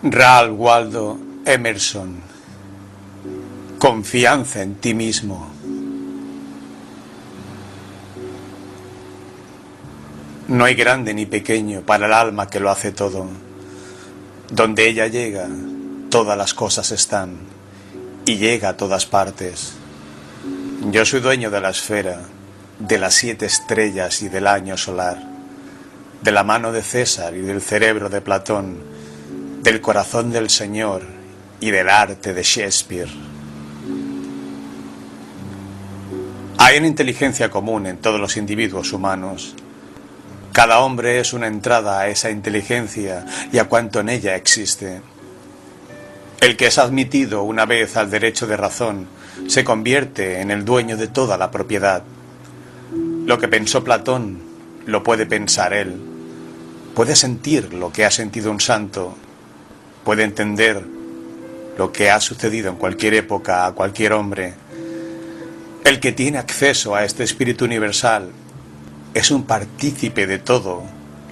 Ralph Waldo Emerson. Confianza en ti mismo. No hay grande ni pequeño para el alma que lo hace todo. Donde ella llega, todas las cosas están y llega a todas partes. Yo soy dueño de la esfera, de las siete estrellas y del año solar, de la mano de César y del cerebro de Platón del corazón del Señor y del arte de Shakespeare. Hay una inteligencia común en todos los individuos humanos. Cada hombre es una entrada a esa inteligencia y a cuanto en ella existe. El que es admitido una vez al derecho de razón se convierte en el dueño de toda la propiedad. Lo que pensó Platón lo puede pensar él. Puede sentir lo que ha sentido un santo puede entender lo que ha sucedido en cualquier época a cualquier hombre. El que tiene acceso a este espíritu universal es un partícipe de todo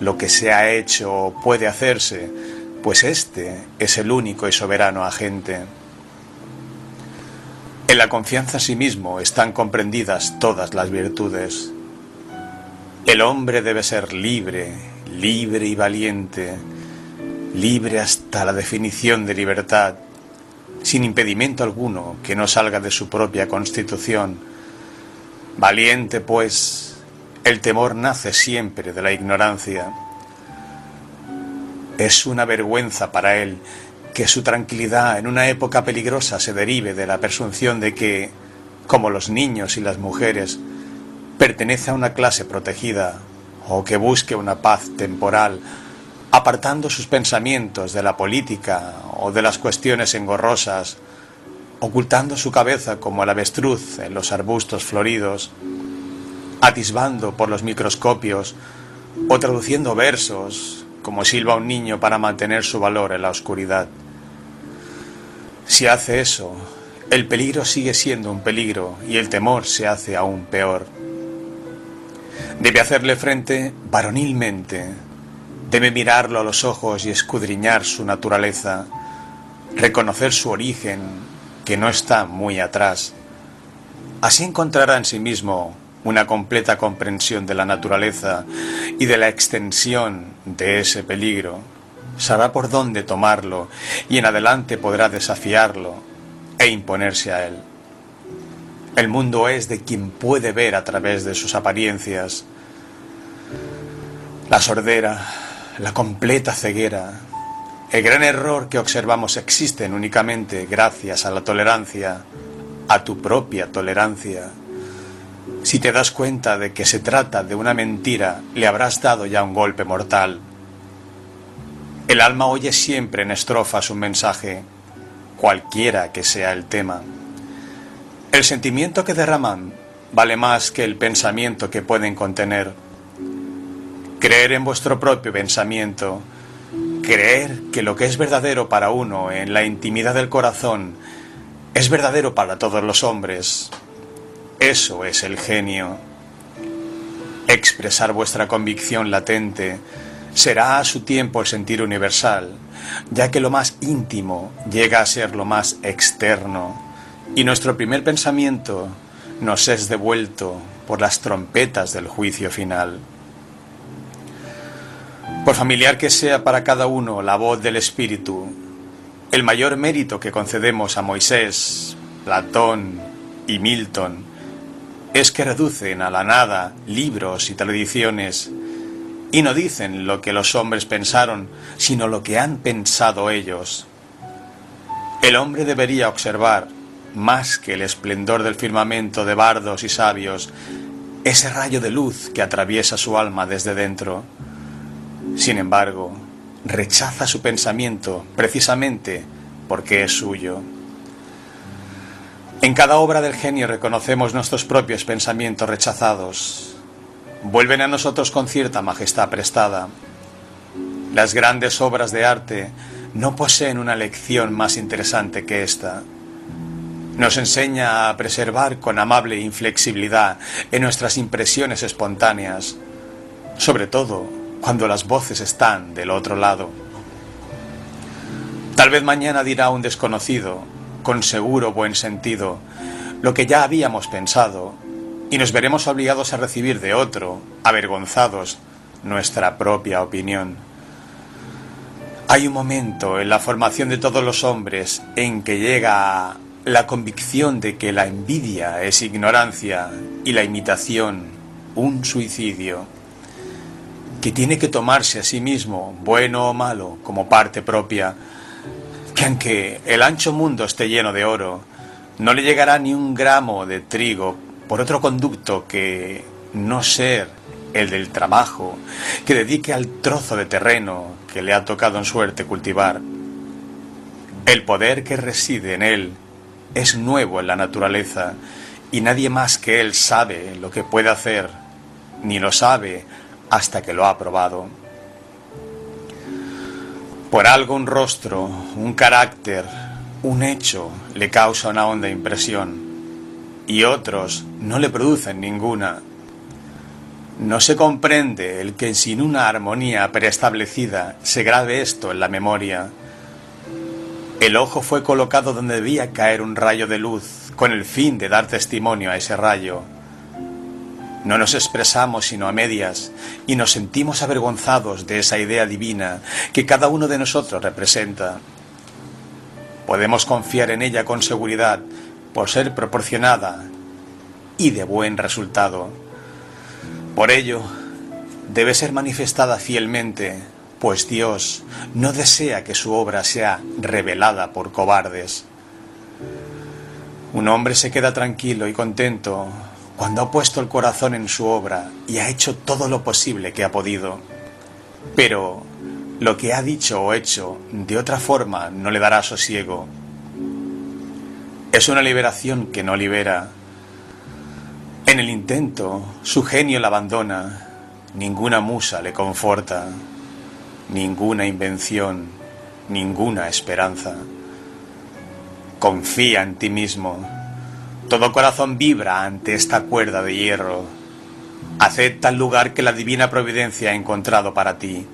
lo que se ha hecho o puede hacerse, pues este es el único y soberano agente. En la confianza en sí mismo están comprendidas todas las virtudes. El hombre debe ser libre, libre y valiente, libre hasta la definición de libertad, sin impedimento alguno que no salga de su propia constitución. Valiente, pues, el temor nace siempre de la ignorancia. Es una vergüenza para él que su tranquilidad en una época peligrosa se derive de la presunción de que, como los niños y las mujeres, pertenece a una clase protegida o que busque una paz temporal apartando sus pensamientos de la política o de las cuestiones engorrosas, ocultando su cabeza como el avestruz en los arbustos floridos, atisbando por los microscopios o traduciendo versos como silba un niño para mantener su valor en la oscuridad. Si hace eso, el peligro sigue siendo un peligro y el temor se hace aún peor. Debe hacerle frente varonilmente, Debe mirarlo a los ojos y escudriñar su naturaleza, reconocer su origen, que no está muy atrás. Así encontrará en sí mismo una completa comprensión de la naturaleza y de la extensión de ese peligro. Sabrá por dónde tomarlo y en adelante podrá desafiarlo e imponerse a él. El mundo es de quien puede ver a través de sus apariencias. La sordera, la completa ceguera. El gran error que observamos existen únicamente gracias a la tolerancia, a tu propia tolerancia. Si te das cuenta de que se trata de una mentira, le habrás dado ya un golpe mortal. El alma oye siempre en estrofas un mensaje, cualquiera que sea el tema. El sentimiento que derraman vale más que el pensamiento que pueden contener. Creer en vuestro propio pensamiento, creer que lo que es verdadero para uno en la intimidad del corazón es verdadero para todos los hombres. Eso es el genio. Expresar vuestra convicción latente será a su tiempo el sentir universal, ya que lo más íntimo llega a ser lo más externo, y nuestro primer pensamiento nos es devuelto por las trompetas del juicio final. Por familiar que sea para cada uno la voz del Espíritu, el mayor mérito que concedemos a Moisés, Platón y Milton es que reducen a la nada libros y tradiciones y no dicen lo que los hombres pensaron, sino lo que han pensado ellos. El hombre debería observar, más que el esplendor del firmamento de bardos y sabios, ese rayo de luz que atraviesa su alma desde dentro sin embargo, rechaza su pensamiento precisamente porque es suyo. En cada obra del genio reconocemos nuestros propios pensamientos rechazados. Vuelven a nosotros con cierta majestad prestada. Las grandes obras de arte no poseen una lección más interesante que esta. Nos enseña a preservar con amable inflexibilidad en nuestras impresiones espontáneas, sobre todo cuando las voces están del otro lado. Tal vez mañana dirá un desconocido, con seguro buen sentido, lo que ya habíamos pensado, y nos veremos obligados a recibir de otro, avergonzados, nuestra propia opinión. Hay un momento en la formación de todos los hombres en que llega la convicción de que la envidia es ignorancia y la imitación un suicidio, que tiene que tomarse a sí mismo, bueno o malo, como parte propia, que aunque el ancho mundo esté lleno de oro, no le llegará ni un gramo de trigo por otro conducto que no ser el del trabajo, que dedique al trozo de terreno que le ha tocado en suerte cultivar. El poder que reside en él es nuevo en la naturaleza y nadie más que él sabe lo que puede hacer, ni lo sabe hasta que lo ha probado. Por algo un rostro, un carácter, un hecho le causa una honda impresión y otros no le producen ninguna. No se comprende el que sin una armonía preestablecida se grabe esto en la memoria. El ojo fue colocado donde debía caer un rayo de luz con el fin de dar testimonio a ese rayo. No nos expresamos sino a medias y nos sentimos avergonzados de esa idea divina que cada uno de nosotros representa. Podemos confiar en ella con seguridad por ser proporcionada y de buen resultado. Por ello, debe ser manifestada fielmente, pues Dios no desea que su obra sea revelada por cobardes. Un hombre se queda tranquilo y contento cuando ha puesto el corazón en su obra y ha hecho todo lo posible que ha podido. Pero lo que ha dicho o hecho de otra forma no le dará sosiego es una liberación que no libera. En el intento, su genio la abandona, ninguna musa le conforta, ninguna invención, ninguna esperanza. Confía en ti mismo. Todo corazón vibra ante esta cuerda de hierro. Acepta el lugar que la divina providencia ha encontrado para ti.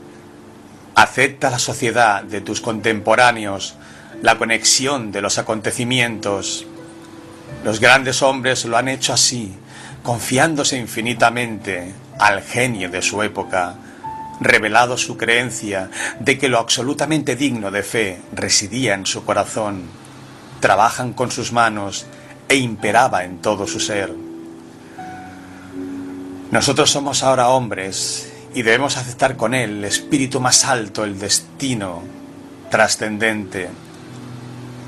Acepta la sociedad de tus contemporáneos la conexión de los acontecimientos. Los grandes hombres lo han hecho así, confiándose infinitamente al genio de su época, revelado su creencia de que lo absolutamente digno de fe residía en su corazón, trabajan con sus manos e imperaba en todo su ser. Nosotros somos ahora hombres y debemos aceptar con él el espíritu más alto, el destino trascendente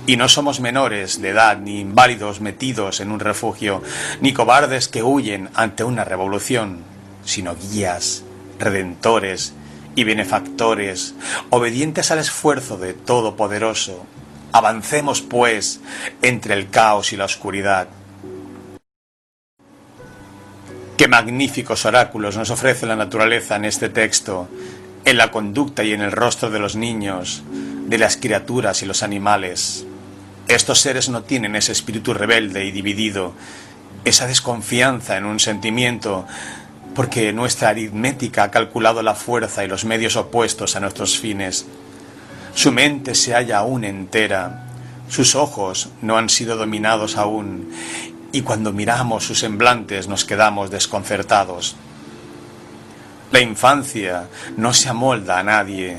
y no somos menores de edad, ni inválidos metidos en un refugio, ni cobardes que huyen ante una revolución, sino guías, redentores y benefactores, obedientes al esfuerzo de Todopoderoso. Avancemos, pues, entre el caos y la oscuridad. Qué magníficos oráculos nos ofrece la naturaleza en este texto, en la conducta y en el rostro de los niños, de las criaturas y los animales. Estos seres no tienen ese espíritu rebelde y dividido, esa desconfianza en un sentimiento, porque nuestra aritmética ha calculado la fuerza y los medios opuestos a nuestros fines. Su mente se halla aún entera, sus ojos no han sido dominados aún, y cuando miramos sus semblantes nos quedamos desconcertados. La infancia no se amolda a nadie,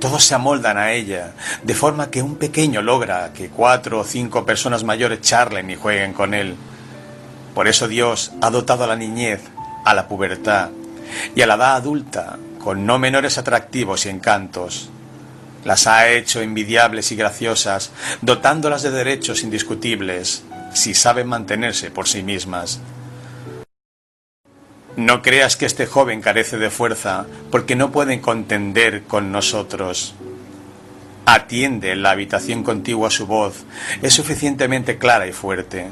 todos se amoldan a ella, de forma que un pequeño logra que cuatro o cinco personas mayores charlen y jueguen con él. Por eso Dios ha dotado a la niñez, a la pubertad y a la edad adulta con no menores atractivos y encantos. Las ha hecho envidiables y graciosas, dotándolas de derechos indiscutibles, si saben mantenerse por sí mismas. No creas que este joven carece de fuerza porque no pueden contender con nosotros. Atiende en la habitación contigua su voz, es suficientemente clara y fuerte.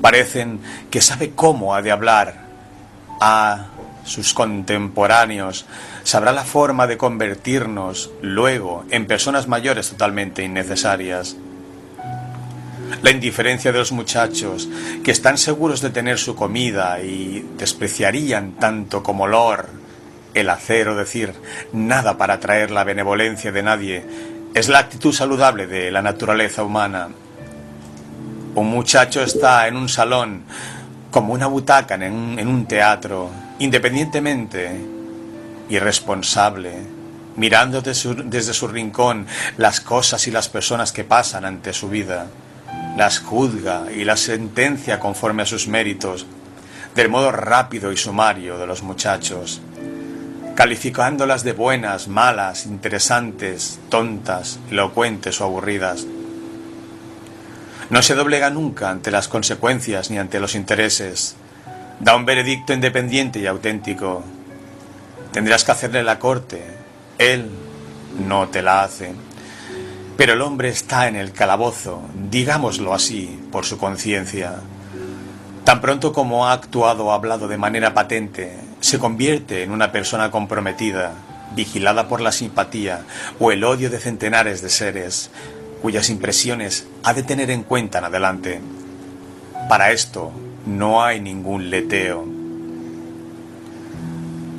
Parecen que sabe cómo ha de hablar a sus contemporáneos, sabrá la forma de convertirnos luego en personas mayores totalmente innecesarias la indiferencia de los muchachos, que están seguros de tener su comida y despreciarían tanto como olor, el hacer o decir nada para atraer la benevolencia de nadie, Es la actitud saludable de la naturaleza humana. Un muchacho está en un salón como una butaca en un, en un teatro, independientemente, irresponsable, mirando desde su, rincón las cosas y las personas que pasan ante su vida. Las juzga y las sentencia conforme a sus méritos, del modo rápido y sumario de los muchachos calificándolas de buenas, malas, interesantes, tontas, elocuentes o aburridas. No se doblega nunca ante las consecuencias ni ante los intereses. Da un veredicto independiente y auténtico. Tendrás que hacerle la corte. Él no te la hace. Pero el hombre está en el calabozo, digámoslo así, por su conciencia. Tan pronto como ha actuado o hablado de manera patente, se convierte en una persona comprometida, vigilada por la simpatía o el odio de centenares de seres, cuyas impresiones ha de tener en cuenta en adelante. Para esto no hay ningún leteo.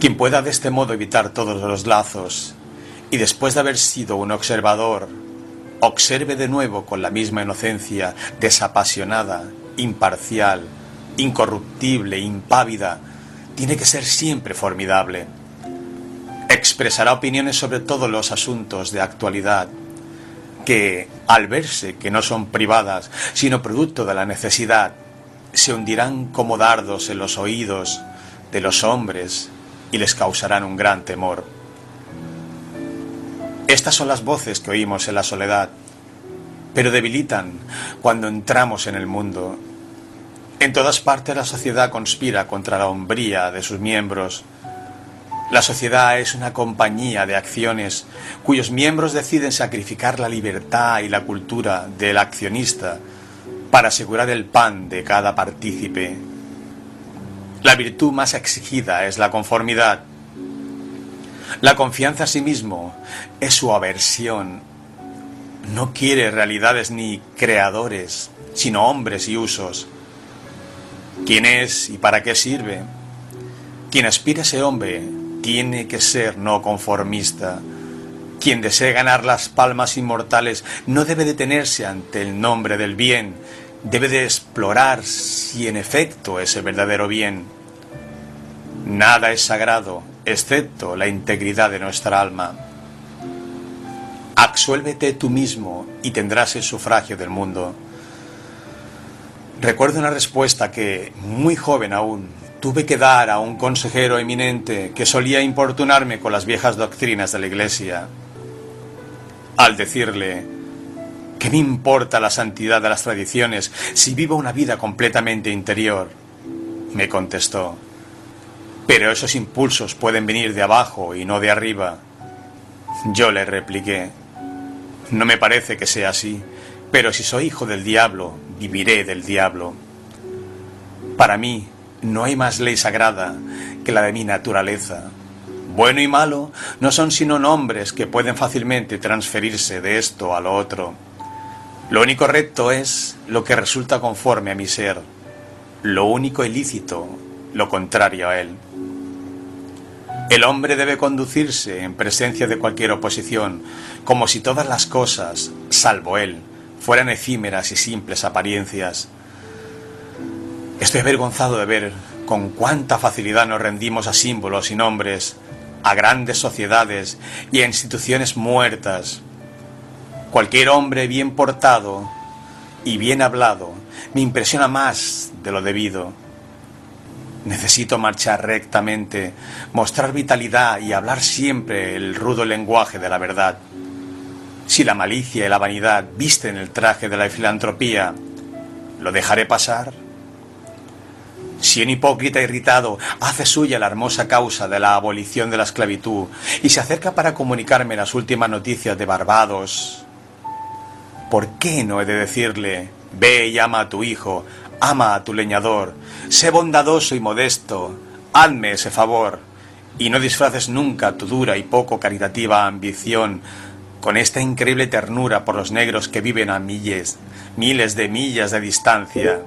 Quien pueda de este modo evitar todos los lazos y después de haber sido un observador, observe de nuevo con la misma inocencia, desapasionada, imparcial, incorruptible, impávida, tiene que ser siempre formidable. Expresará opiniones sobre todos los asuntos de actualidad que, al verse que no son privadas, sino producto de la necesidad, se hundirán como dardos en los oídos de los hombres y les causarán un gran temor. Estas son las voces que oímos en la soledad, pero debilitan cuando entramos en el mundo en todas partes la sociedad conspira contra la hombría de sus miembros. La sociedad es una compañía de acciones cuyos miembros deciden sacrificar la libertad y la cultura del accionista para asegurar el pan de cada partícipe. La virtud más exigida es la conformidad. La confianza a sí mismo es su aversión. No quiere realidades ni creadores, sino hombres y usos. ¿Quién es y para qué sirve? Quien aspira a ese hombre tiene que ser no conformista. Quien desee ganar las palmas inmortales no debe detenerse ante el nombre del bien, debe de explorar si en efecto es el verdadero bien. Nada es sagrado, excepto la integridad de nuestra alma. Absuélvete tú mismo y tendrás el sufragio del mundo. Recuerdo una respuesta que, muy joven aún, tuve que dar a un consejero eminente que solía importunarme con las viejas doctrinas de la Iglesia. Al decirle, ¿qué me importa la santidad de las tradiciones si vivo una vida completamente interior? Me contestó, pero esos impulsos pueden venir de abajo y no de arriba. Yo le repliqué, no me parece que sea así. Pero si soy hijo del diablo, viviré del diablo. Para mí no hay más ley sagrada que la de mi naturaleza. Bueno y malo no son sino nombres que pueden fácilmente transferirse de esto a lo otro. Lo único recto es lo que resulta conforme a mi ser. Lo único ilícito, lo contrario a él. El hombre debe conducirse en presencia de cualquier oposición, como si todas las cosas, salvo él, fueran efímeras y simples apariencias. Estoy avergonzado de ver con cuánta facilidad nos rendimos a símbolos y nombres, a grandes sociedades y a instituciones muertas. Cualquier hombre bien portado y bien hablado me impresiona más de lo debido. Necesito marchar rectamente, mostrar vitalidad y hablar siempre el rudo lenguaje de la verdad. Si la malicia y la vanidad visten el traje de la filantropía, ¿lo dejaré pasar? Si un hipócrita irritado hace suya la hermosa causa de la abolición de la esclavitud y se acerca para comunicarme las últimas noticias de Barbados, ¿por qué no he de decirle, ve y ama a tu hijo, ama a tu leñador, sé bondadoso y modesto, hazme ese favor, y no disfraces nunca tu dura y poco caritativa ambición con esta increíble ternura por los negros que viven a miles, miles de millas de distancia.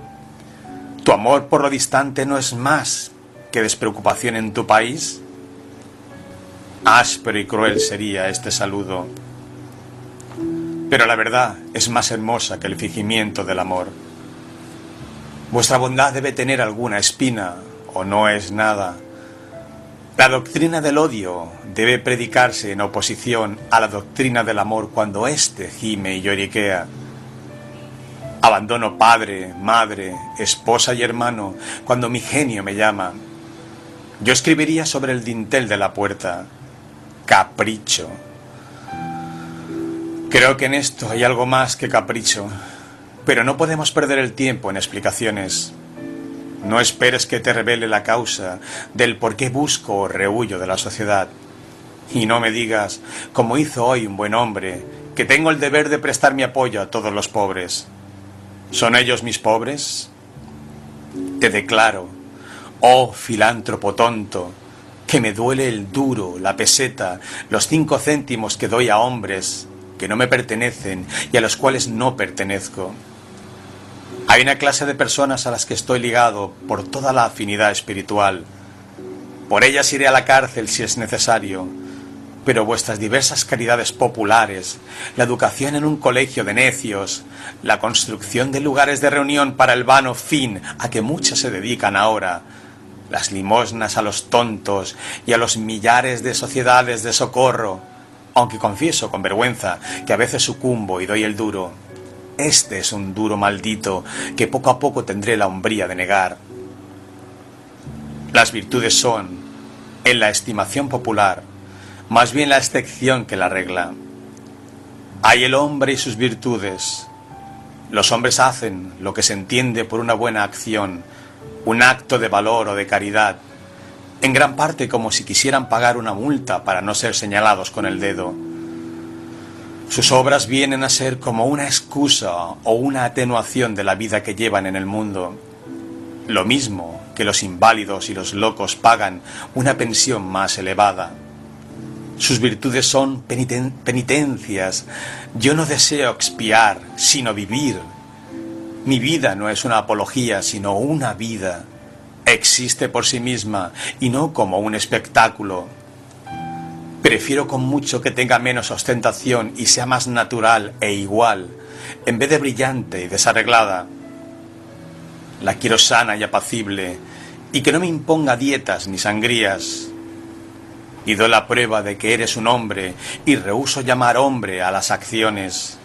¿Tu amor por lo distante no es más que despreocupación en tu país? Áspero y cruel sería este saludo. Pero la verdad es más hermosa que el fingimiento del amor. Vuestra bondad debe tener alguna espina o no es nada. La doctrina del odio debe predicarse en oposición a la doctrina del amor cuando éste gime y lloriquea. Abandono padre, madre, esposa y hermano cuando mi genio me llama. Yo escribiría sobre el dintel de la puerta, capricho. Creo que en esto hay algo más que capricho, pero no podemos perder el tiempo en explicaciones. No esperes que te revele la causa del por qué busco o rehuyo de la sociedad. Y no me digas, como hizo hoy un buen hombre, que tengo el deber de prestar mi apoyo a todos los pobres. ¿Son ellos mis pobres? Te declaro, oh filántropo tonto, que me duele el duro, la peseta, los cinco céntimos que doy a hombres que no me pertenecen y a los cuales no pertenezco. Hay una clase de personas a las que estoy ligado por toda la afinidad espiritual. Por ellas iré a la cárcel si es necesario, pero vuestras diversas caridades populares, la educación en un colegio de necios, la construcción de lugares de reunión para el vano fin a que muchas se dedican ahora, las limosnas a los tontos y a los millares de sociedades de socorro, aunque confieso con vergüenza que a veces sucumbo y doy el duro, este es un duro maldito que poco a poco tendré la hombría de negar. Las virtudes son, en la estimación popular, más bien la excepción que la regla. Hay el hombre y sus virtudes. Los hombres hacen lo que se entiende por una buena acción, un acto de valor o de caridad, en gran parte como si quisieran pagar una multa para no ser señalados con el dedo. Sus obras vienen a ser como una excusa o una atenuación de la vida que llevan en el mundo. Lo mismo que los inválidos y los locos pagan una pensión más elevada. Sus virtudes son penitencias. Yo no deseo expiar, sino vivir. Mi vida no es una apología, sino una vida. Existe por sí misma y no como un espectáculo Prefiero con mucho que tenga menos ostentación y sea más natural e igual, en vez de brillante y desarreglada. La quiero sana y apacible, y que no me imponga dietas ni sangrías. Y doy la prueba de que eres un hombre y rehuso llamar hombre a las acciones.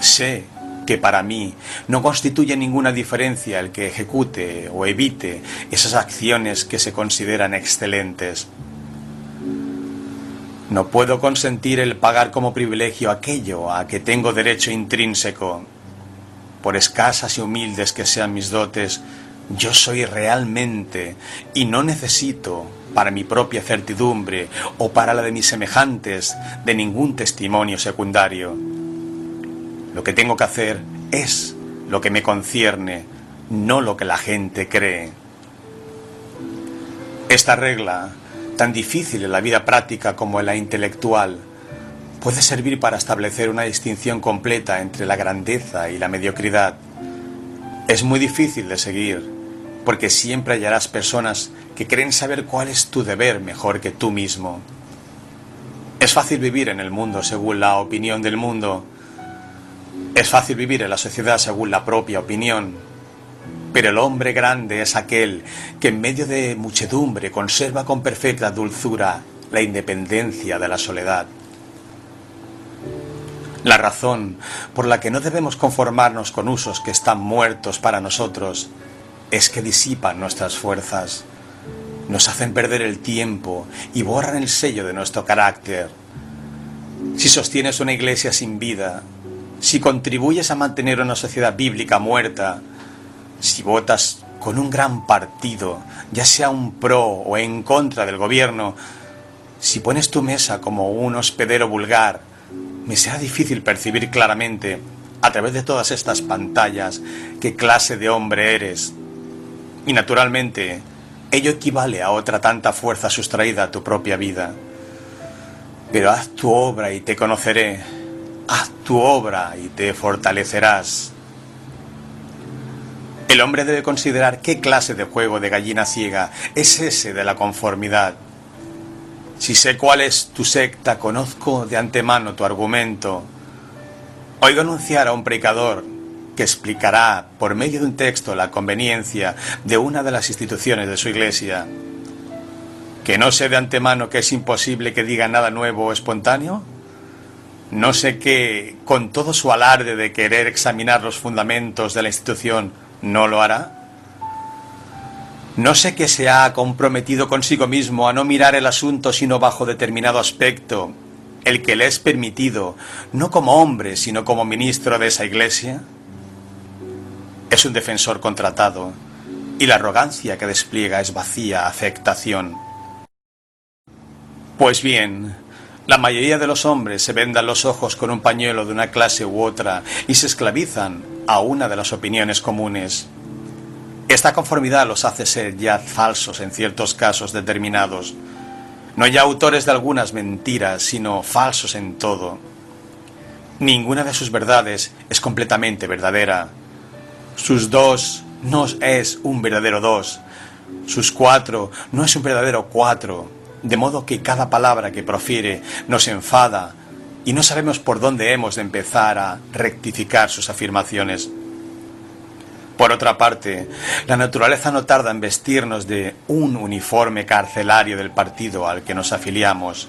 Sé que para mí no constituye ninguna diferencia el que ejecute o evite esas acciones que se consideran excelentes. No puedo consentir el pagar como privilegio aquello a que tengo derecho intrínseco. Por escasas y humildes que sean mis dotes, yo soy realmente y no necesito para mi propia certidumbre o para la de mis semejantes de ningún testimonio secundario. Lo que tengo que hacer es lo que me concierne, no lo que la gente cree. Esta regla tan difícil en la vida práctica como en la intelectual, puede servir para establecer una distinción completa entre la grandeza y la mediocridad. Es muy difícil de seguir, porque siempre hallarás personas que creen saber cuál es tu deber mejor que tú mismo. Es fácil vivir en el mundo según la opinión del mundo. Es fácil vivir en la sociedad según la propia opinión. Pero el hombre grande es aquel que en medio de muchedumbre conserva con perfecta dulzura la independencia de la soledad. La razón por la que no debemos conformarnos con usos que están muertos para nosotros es que disipan nuestras fuerzas, nos hacen perder el tiempo y borran el sello de nuestro carácter. Si sostienes una iglesia sin vida, si contribuyes a mantener una sociedad bíblica muerta, si votas con un gran partido, ya sea un pro o en contra del gobierno, si pones tu mesa como un hospedero vulgar, me será difícil percibir claramente, a través de todas estas pantallas, qué clase de hombre eres. Y naturalmente, ello equivale a otra tanta fuerza sustraída a tu propia vida. Pero haz tu obra y te conoceré. Haz tu obra y te fortalecerás. El hombre debe considerar qué clase de juego de gallina ciega es ese de la conformidad. Si sé cuál es tu secta, conozco de antemano tu argumento. Oigo anunciar a un predicador que explicará por medio de un texto la conveniencia de una de las instituciones de su iglesia. ¿Que no sé de antemano que es imposible que diga nada nuevo o espontáneo? ¿No sé que, con todo su alarde de querer examinar los fundamentos de la institución, no lo hará? ¿No sé que se ha comprometido consigo mismo a no mirar el asunto sino bajo determinado aspecto, el que le es permitido, no como hombre, sino como ministro de esa iglesia? Es un defensor contratado, y la arrogancia que despliega es vacía afectación. Pues bien, la mayoría de los hombres se vendan los ojos con un pañuelo de una clase u otra y se esclavizan a una de las opiniones comunes. Esta conformidad los hace ser ya falsos en ciertos casos determinados, no ya autores de algunas mentiras, sino falsos en todo. Ninguna de sus verdades es completamente verdadera. Sus dos no es un verdadero dos. Sus cuatro no es un verdadero cuatro. De modo que cada palabra que profiere nos enfada y no sabemos por dónde hemos de empezar a rectificar sus afirmaciones. Por otra parte, la naturaleza no tarda en vestirnos de un uniforme carcelario del partido al que nos afiliamos.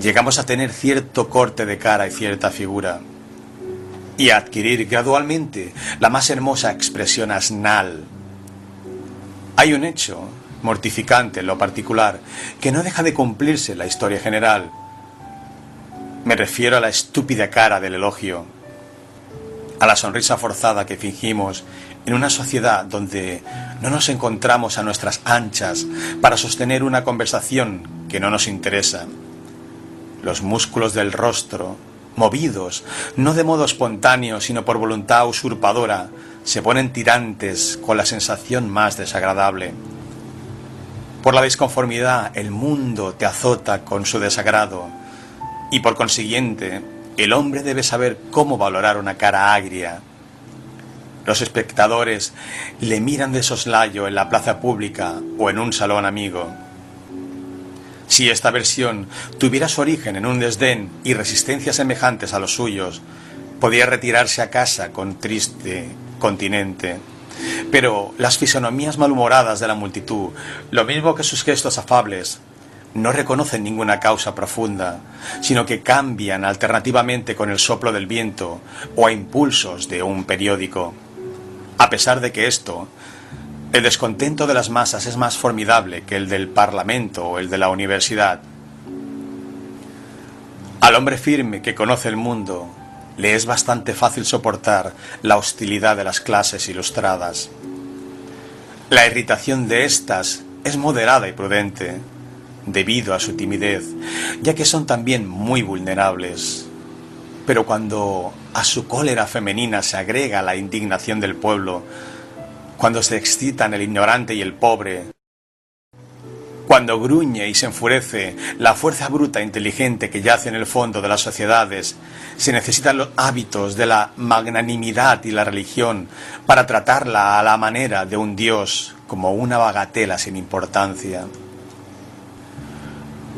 Llegamos a tener cierto corte de cara y cierta figura, y a adquirir gradualmente la más hermosa expresión asnal. Hay un hecho mortificante en lo particular que no deja de cumplirse la historia general. Me refiero a la estúpida cara del elogio a la sonrisa forzada que fingimos en una sociedad donde no nos encontramos a nuestras anchas para sostener una conversación que no nos interesa. Los músculos del rostro, movidos, no de modo espontáneo, sino por voluntad usurpadora, se ponen tirantes con la sensación más desagradable. Por la disconformidad, el mundo te azota con su desagrado y por consiguiente el hombre debe saber cómo valorar una cara agria. Los espectadores le miran de soslayo en la plaza pública o en un salón amigo. Si esta versión tuviera su origen en un desdén y resistencia semejantes a los suyos, podía retirarse a casa con triste continente. Pero las fisonomías malhumoradas de la multitud, lo mismo que sus gestos afables, no reconocen ninguna causa profunda, sino que cambian alternativamente con el soplo del viento o a impulsos de un periódico. A pesar de que esto, el descontento de las masas es más formidable que el del Parlamento o el de la universidad. Al hombre firme que conoce el mundo, le es bastante fácil soportar la hostilidad de las clases ilustradas. La irritación de éstas es moderada y prudente debido a su timidez, ya que son también muy vulnerables. Pero cuando a su cólera femenina se agrega la indignación del pueblo, cuando se excitan el ignorante y el pobre, cuando gruñe y se enfurece la fuerza bruta e inteligente que yace en el fondo de las sociedades, se necesitan los hábitos de la magnanimidad y la religión para tratarla a la manera de un Dios como una bagatela sin importancia.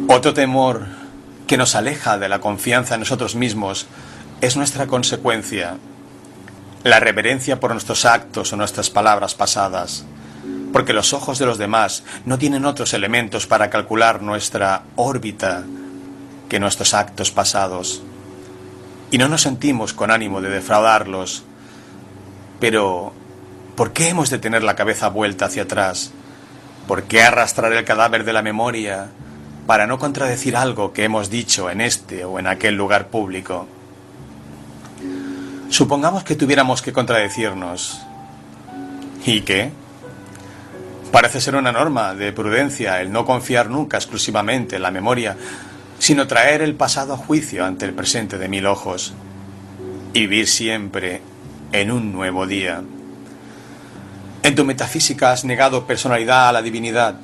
Otro temor que nos aleja de la confianza en nosotros mismos es nuestra consecuencia, la reverencia por nuestros actos o nuestras palabras pasadas, porque los ojos de los demás no tienen otros elementos para calcular nuestra órbita que nuestros actos pasados. Y no nos sentimos con ánimo de defraudarlos. Pero, ¿por qué hemos de tener la cabeza vuelta hacia atrás? ¿Por qué arrastrar el cadáver de la memoria? para no contradecir algo que hemos dicho en este o en aquel lugar público. Supongamos que tuviéramos que contradecirnos. ¿Y qué? Parece ser una norma de prudencia el no confiar nunca exclusivamente en la memoria, sino traer el pasado a juicio ante el presente de mil ojos y vivir siempre en un nuevo día. En tu metafísica has negado personalidad a la divinidad.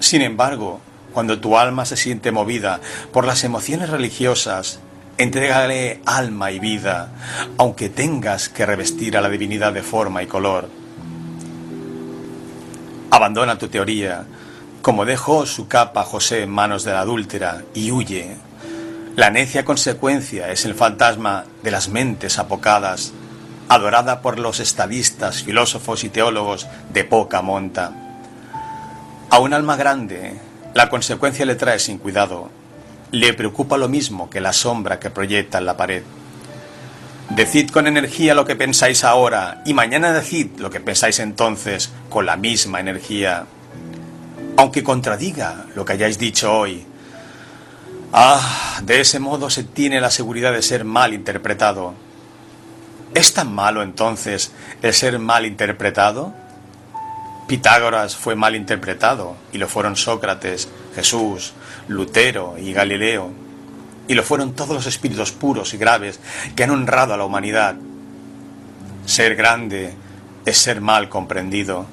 Sin embargo, cuando tu alma se siente movida por las emociones religiosas, entrégale alma y vida, aunque tengas que revestir a la divinidad de forma y color. Abandona tu teoría, como dejó su capa José en manos de la adúltera, y huye. La necia consecuencia es el fantasma de las mentes apocadas, adorada por los estadistas, filósofos y teólogos de poca monta. A un alma grande, la consecuencia le trae sin cuidado. Le preocupa lo mismo que la sombra que proyecta en la pared. Decid con energía lo que pensáis ahora y mañana decid lo que pensáis entonces con la misma energía. Aunque contradiga lo que hayáis dicho hoy. Ah, de ese modo se tiene la seguridad de ser mal interpretado. ¿Es tan malo entonces el ser mal interpretado? Pitágoras fue mal interpretado y lo fueron Sócrates, Jesús, Lutero y Galileo y lo fueron todos los espíritus puros y graves que han honrado a la humanidad. Ser grande es ser mal comprendido.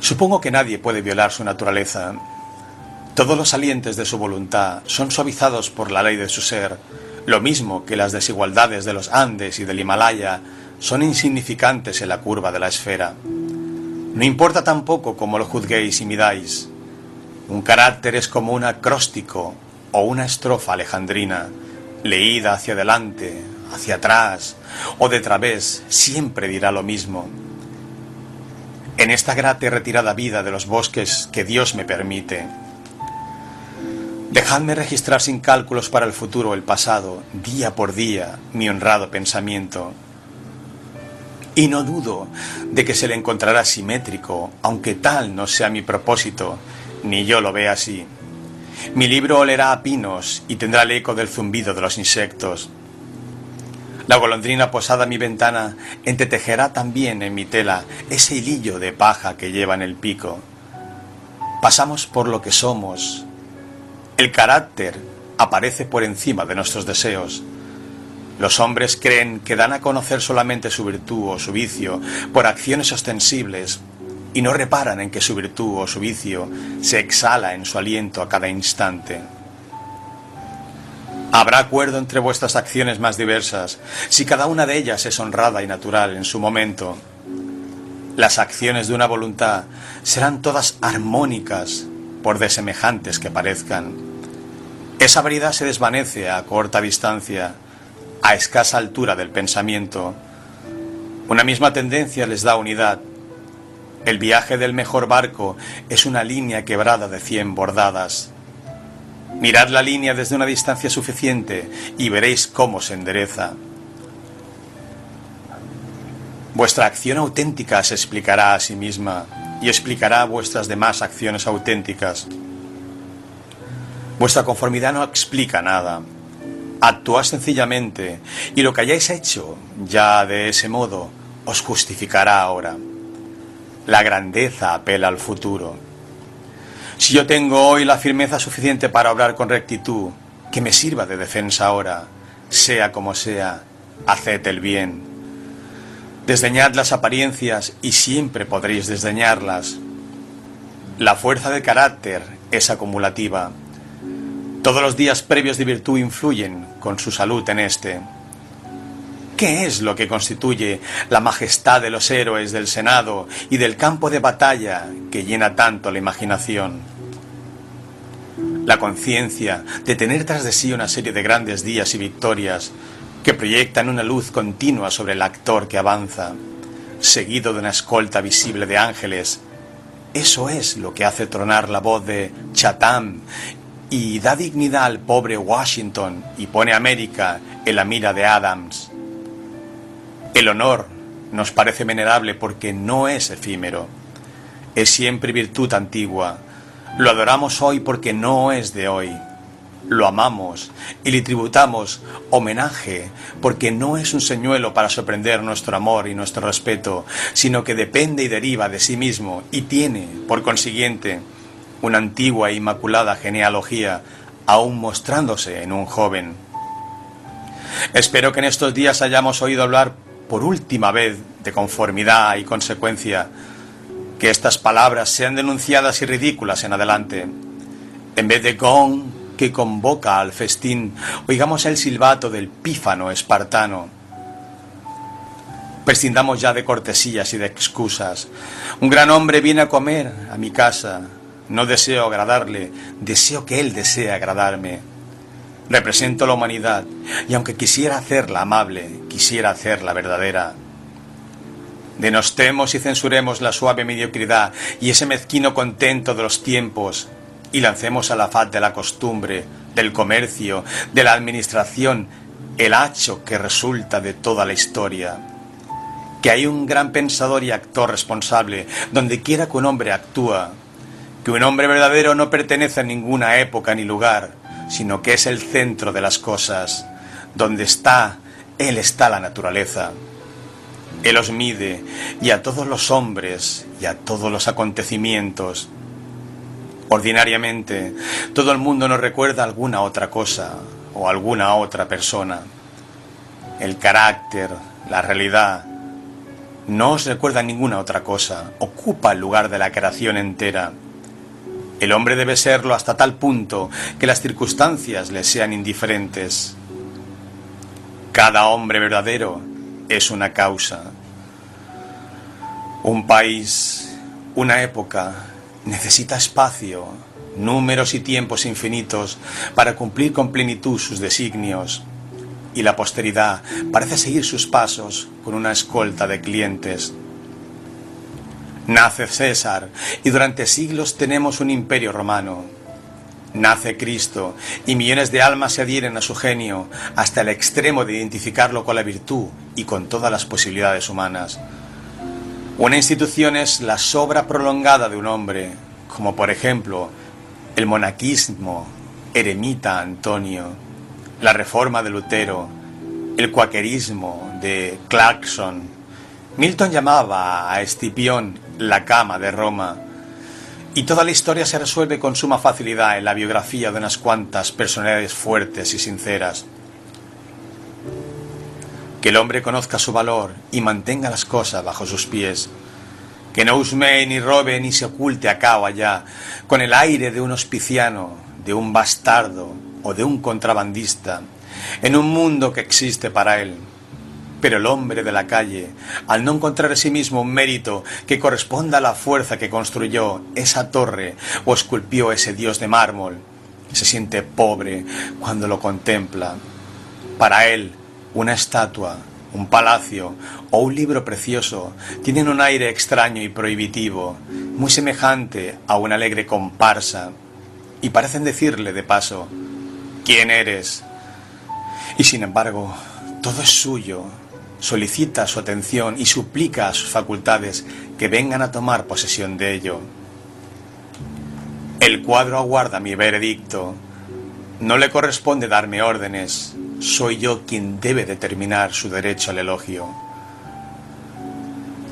Supongo que nadie puede violar su naturaleza. Todos los salientes de su voluntad son suavizados por la ley de su ser, lo mismo que las desigualdades de los Andes y del Himalaya son insignificantes en la curva de la esfera. No importa tampoco cómo lo juzguéis y midáis. Un carácter es como un acróstico o una estrofa alejandrina, leída hacia adelante, hacia atrás o de través, siempre dirá lo mismo. En esta grata y retirada vida de los bosques que Dios me permite, dejadme registrar sin cálculos para el futuro el pasado, día por día, mi honrado pensamiento. Y no dudo de que se le encontrará simétrico, aunque tal no sea mi propósito, ni yo lo vea así. Mi libro olerá a pinos y tendrá el eco del zumbido de los insectos. La golondrina posada a mi ventana entretejerá también en mi tela ese hilillo de paja que lleva en el pico. Pasamos por lo que somos. El carácter aparece por encima de nuestros deseos. Los hombres creen que dan a conocer solamente su virtud o su vicio por acciones ostensibles y no reparan en que su virtud o su vicio se exhala en su aliento a cada instante. Habrá acuerdo entre vuestras acciones más diversas si cada una de ellas es honrada y natural en su momento. Las acciones de una voluntad serán todas armónicas por desemejantes que parezcan. Esa variedad se desvanece a corta distancia, a escasa altura del pensamiento. Una misma tendencia les da unidad el viaje del mejor barco es una línea quebrada de cien bordadas. Mirad la línea desde una distancia suficiente y veréis cómo se endereza. Vuestra acción auténtica se explicará a sí misma y explicará vuestras demás acciones auténticas. Vuestra conformidad no explica nada. Actuad sencillamente y lo que hayáis hecho ya de ese modo os justificará ahora. La grandeza apela al futuro. Si yo tengo hoy la firmeza suficiente para obrar con rectitud, que me sirva de defensa ahora, sea como sea, haced el bien. Desdeñad las apariencias y siempre podréis desdeñarlas. La fuerza de carácter es acumulativa. Todos los días previos de virtud influyen con su salud en este. ¿Qué es lo que constituye la majestad de los héroes del Senado y del campo de batalla que llena tanto la imaginación? La conciencia de tener tras de sí una serie de grandes días y victorias que proyectan una luz continua sobre el actor que avanza, seguido de una escolta visible de ángeles. Eso es lo que hace tronar la voz de Chatham y da dignidad al pobre Washington y pone a América en la mira de Adams. El honor nos parece venerable porque no es efímero, es siempre virtud antigua. Lo adoramos hoy porque no es de hoy. Lo amamos y le tributamos homenaje porque no es un señuelo para sorprender nuestro amor y nuestro respeto, sino que depende y deriva de sí mismo y tiene, por consiguiente, una antigua e inmaculada genealogía, aún mostrándose en un joven. Espero que en estos días hayamos oído hablar por última vez de conformidad y consecuencia, que estas palabras sean denunciadas y ridículas en adelante. En vez de gong que convoca al festín, oigamos el silbato del pífano espartano. Prescindamos ya de cortesías y de excusas. Un gran hombre viene a comer a mi casa. No deseo agradarle, deseo que él desee agradarme. Represento la humanidad y aunque quisiera hacerla amable, quisiera hacerla verdadera. Denostemos y censuremos la suave mediocridad y ese mezquino contento de los tiempos y lancemos a la faz de la costumbre, del comercio, de la administración, el hacho que resulta de toda la historia. Que hay un gran pensador y actor responsable donde quiera que un hombre actúa, que un hombre verdadero no pertenece a ninguna época ni lugar, sino que es el centro de las cosas, donde está, Él está la naturaleza. Él os mide y a todos los hombres y a todos los acontecimientos. Ordinariamente, todo el mundo nos recuerda alguna otra cosa o alguna otra persona. El carácter, la realidad, no os recuerda ninguna otra cosa, ocupa el lugar de la creación entera. El hombre debe serlo hasta tal punto que las circunstancias le sean indiferentes. Cada hombre verdadero es una causa. Un país, una época, necesita espacio, números y tiempos infinitos para cumplir con plenitud sus designios. Y la posteridad parece seguir sus pasos con una escolta de clientes. Nace César y durante siglos tenemos un imperio romano. Nace Cristo y millones de almas se adhieren a su genio hasta el extremo de identificarlo con la virtud y con todas las posibilidades humanas. Una institución es la sobra prolongada de un hombre, como por ejemplo el monaquismo, eremita Antonio, la reforma de Lutero, el cuaquerismo de Clarkson. Milton llamaba a Escipión la cama de Roma. Y toda la historia se resuelve con suma facilidad en la biografía de unas cuantas personalidades fuertes y sinceras. Que el hombre conozca su valor y mantenga las cosas bajo sus pies. Que no husmee ni robe ni se oculte acá o allá, con el aire de un hospiciano, de un bastardo o de un contrabandista, en un mundo que existe para él pero el hombre de la calle, al no encontrar en sí mismo un mérito que corresponda a la fuerza que construyó esa torre o esculpió ese dios de mármol, se siente pobre cuando lo contempla. Para él, una estatua, un palacio o un libro precioso tienen un aire extraño y prohibitivo, muy semejante a una alegre comparsa, y parecen decirle de paso, ¿quién eres? Y sin embargo, todo es suyo, solicita su atención y suplica a sus facultades que vengan a tomar posesión de ello. El cuadro aguarda mi veredicto. No le corresponde darme órdenes, soy yo quien debe determinar su derecho al elogio.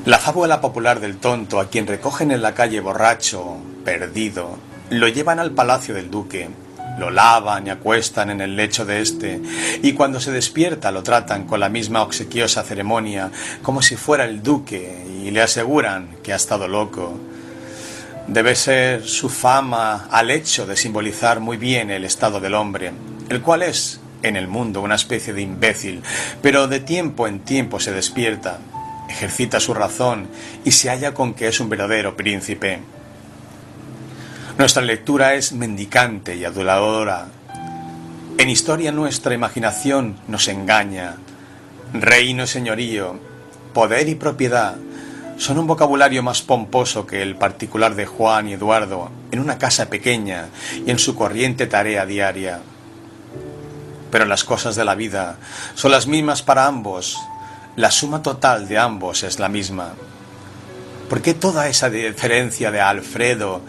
La fábula popular del tonto a quien recogen en la calle borracho, perdido, lo llevan al palacio del duque, lo lavan y acuestan en el lecho de éste, y cuando se despierta lo tratan con la misma obsequiosa ceremonia, como si fuera el duque, y le aseguran que ha estado loco. Debe ser su fama al hecho de simbolizar muy bien el estado del hombre, el cual es, en el mundo, una especie de imbécil, pero de tiempo en tiempo se despierta, ejercita su razón y se halla con que es un verdadero príncipe. Nuestra lectura es mendicante y aduladora. En historia nuestra imaginación nos engaña. Reino y señorío, poder y propiedad son un vocabulario más pomposo que el particular de Juan y Eduardo en una casa pequeña y en su corriente tarea diaria. Pero las cosas de la vida son las mismas para ambos. La suma total de ambos es la misma. ¿Por qué toda esa diferencia de Alfredo,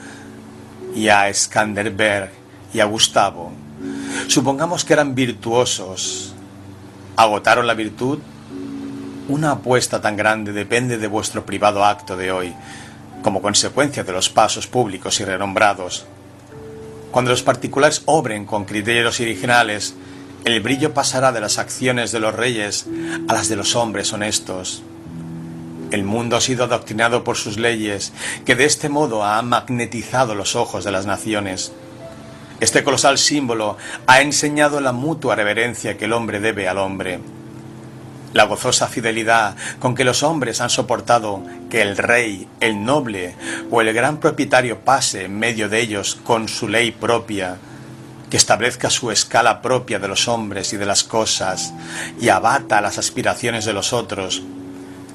y a Skanderberg y a Gustavo. Supongamos que eran virtuosos. ¿Agotaron la virtud? Una apuesta tan grande depende de vuestro privado acto de hoy, como consecuencia de los pasos públicos y renombrados. Cuando los particulares obren con criterios originales, el brillo pasará de las acciones de los reyes a las de los hombres honestos. El mundo ha sido adoctrinado por sus leyes, que de este modo ha magnetizado los ojos de las naciones. Este colosal símbolo ha enseñado la mutua reverencia que el hombre debe al hombre. La gozosa fidelidad con que los hombres han soportado que el rey, el noble o el gran propietario pase en medio de ellos con su ley propia, que establezca su escala propia de los hombres y de las cosas y abata las aspiraciones de los otros,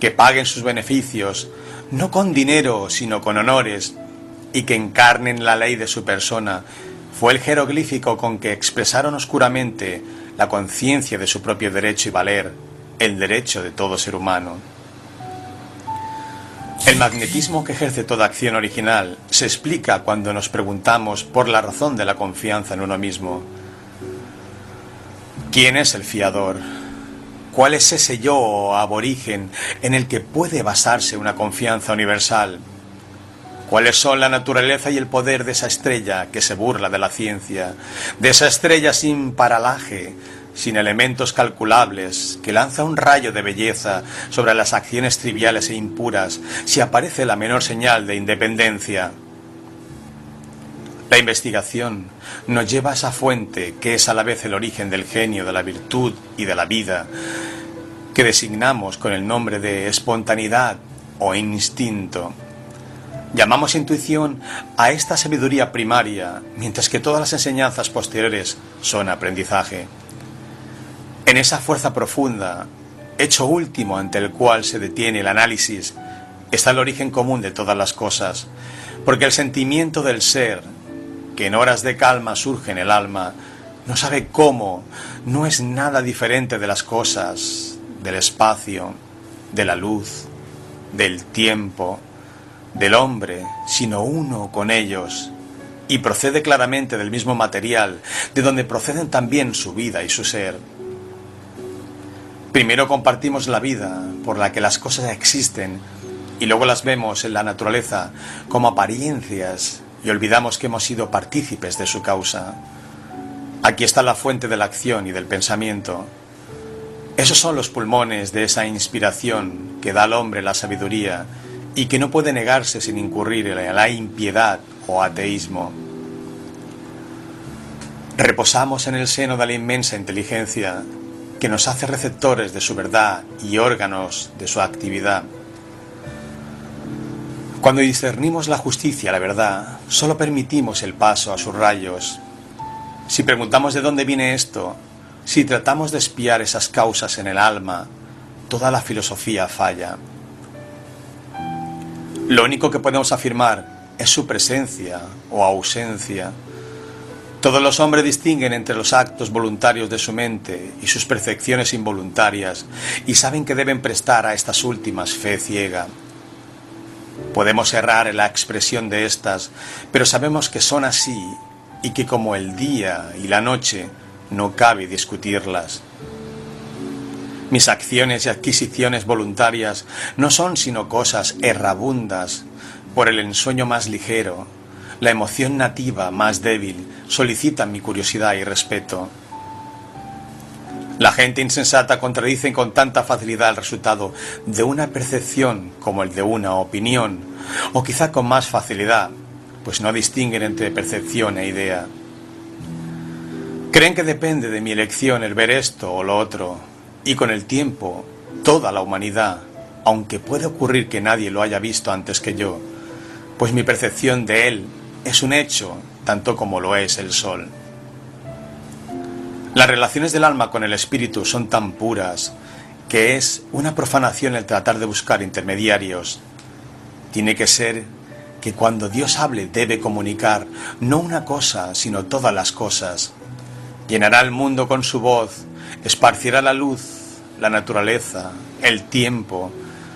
que paguen sus beneficios, no con dinero, sino con honores, y que encarnen la ley de su persona, fue el jeroglífico con que expresaron oscuramente la conciencia de su propio derecho y valer, el derecho de todo ser humano. El magnetismo que ejerce toda acción original se explica cuando nos preguntamos por la razón de la confianza en uno mismo. ¿Quién es el fiador? ¿Cuál es ese yo aborigen en el que puede basarse una confianza universal? ¿Cuáles son la naturaleza y el poder de esa estrella que se burla de la ciencia, de esa estrella sin paralaje, sin elementos calculables, que lanza un rayo de belleza sobre las acciones triviales e impuras si aparece la menor señal de independencia. La investigación nos lleva a esa fuente que es a la vez el origen del genio, de la virtud y de la vida, que designamos con el nombre de espontaneidad o instinto. Llamamos intuición a esta sabiduría primaria, mientras que todas las enseñanzas posteriores son aprendizaje. En esa fuerza profunda, hecho último ante el cual se detiene el análisis, está el origen común de todas las cosas, porque el sentimiento del ser, que en horas de calma surge en el alma, no sabe cómo, no es nada diferente de las cosas, del espacio, de la luz, del tiempo, del hombre, sino uno con ellos, y procede claramente del mismo material, de donde proceden también su vida y su ser. Primero compartimos la vida por la que las cosas existen y luego las vemos en la naturaleza como apariencias y olvidamos que hemos sido partícipes de su causa. Aquí está la fuente de la acción y del pensamiento. Esos son los pulmones de esa inspiración que da al hombre la sabiduría y que no puede negarse sin incurrir en la impiedad o ateísmo. Reposamos en el seno de la inmensa inteligencia que nos hace receptores de su verdad y órganos de su actividad. Cuando discernimos la justicia, la verdad, solo permitimos el paso a sus rayos. Si preguntamos de dónde viene esto, si tratamos de espiar esas causas en el alma, toda la filosofía falla. Lo único que podemos afirmar es su presencia o ausencia todos los hombres distinguen entre los actos voluntarios de su mente y sus percepciones involuntarias y saben que deben prestar a estas últimas fe ciega. Podemos errar en la expresión de estas, pero sabemos que son así y que como el día y la noche no cabe discutirlas. Mis acciones y adquisiciones voluntarias no son sino cosas errabundas por el ensueño más ligero la emoción nativa más débil solicita mi curiosidad y respeto. La gente insensata contradice con tanta facilidad el resultado de una percepción como el de una opinión, o quizá con más facilidad, pues no distinguen entre percepción e idea. Creen que depende de mi elección el ver esto o lo otro, y con el tiempo, toda la humanidad, aunque puede ocurrir que nadie lo haya visto antes que yo, pues mi percepción de él es un hecho tanto como lo es el sol. Las relaciones del alma con el espíritu son tan puras que es una profanación el tratar de buscar intermediarios. Tiene que ser que cuando Dios hable debe comunicar no una cosa, sino todas las cosas. Llenará el mundo con su voz, esparcirá la luz, la naturaleza, el tiempo,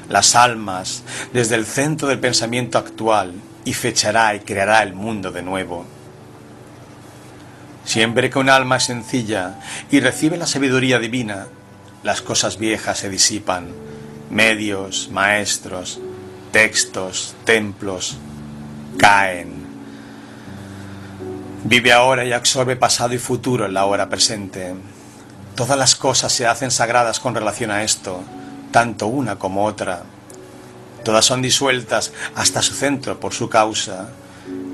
las almas, desde el centro del pensamiento actual y fechará y creará el mundo de nuevo. Siempre que un alma es sencilla y recibe la sabiduría divina, las cosas viejas se disipan, medios, maestros, textos, templos, caen. Vive ahora y absorbe pasado y futuro en la hora presente. Todas las cosas se hacen sagradas con relación a esto, tanto una como otra. Todas son disueltas hasta su centro por su causa.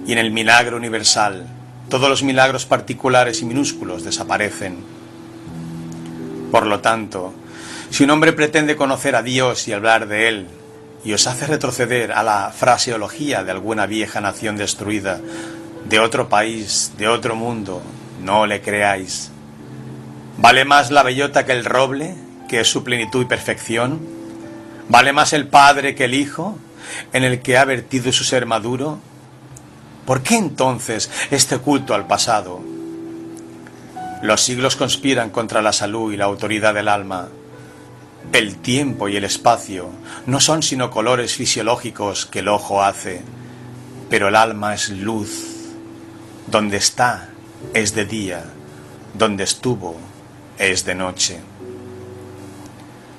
Y en el milagro universal, todos los milagros particulares y minúsculos desaparecen. Por lo tanto, si un hombre pretende conocer a Dios y hablar de Él, y os hace retroceder a la fraseología de alguna vieja nación destruida, de otro país, de otro mundo, no le creáis. ¿Vale más la bellota que el roble, que es su plenitud y perfección? ¿Vale más el Padre que el Hijo, en el que ha vertido su ser maduro? ¿Por qué entonces este culto al pasado? Los siglos conspiran contra la salud y la autoridad del alma. El tiempo y el espacio no son sino colores fisiológicos que el ojo hace, pero el alma es luz. Donde está es de día, donde estuvo es de noche.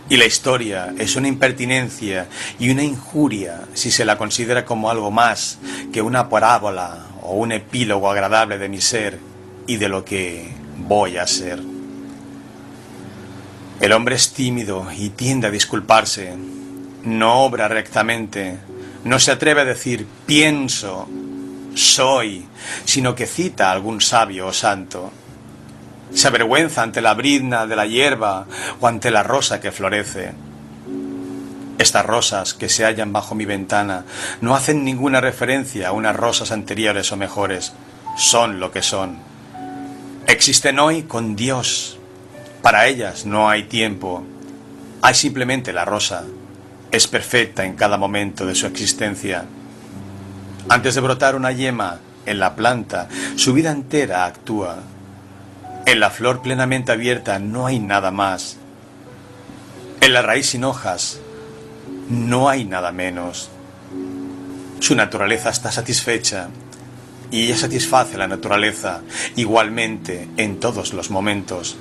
Y la historia es una impertinencia y una injuria si se la considera como algo más que una parábola o un epílogo agradable de mi ser y de lo que voy a ser. El hombre es tímido y tiende a disculparse, no obra rectamente, no se atreve a decir pienso, soy, sino que cita a algún sabio o santo. Se avergüenza ante la brizna de la hierba o ante la rosa que florece. Estas rosas que se hallan bajo mi ventana no hacen ninguna referencia a unas rosas anteriores o mejores. Son lo que son. Existen hoy con Dios. Para ellas no hay tiempo. Hay simplemente la rosa. Es perfecta en cada momento de su existencia. Antes de brotar una yema en la planta, su vida entera actúa. En la flor plenamente abierta no hay nada más. En la raíz sin hojas no hay nada menos. Su naturaleza está satisfecha y ella satisface la naturaleza igualmente en todos los momentos.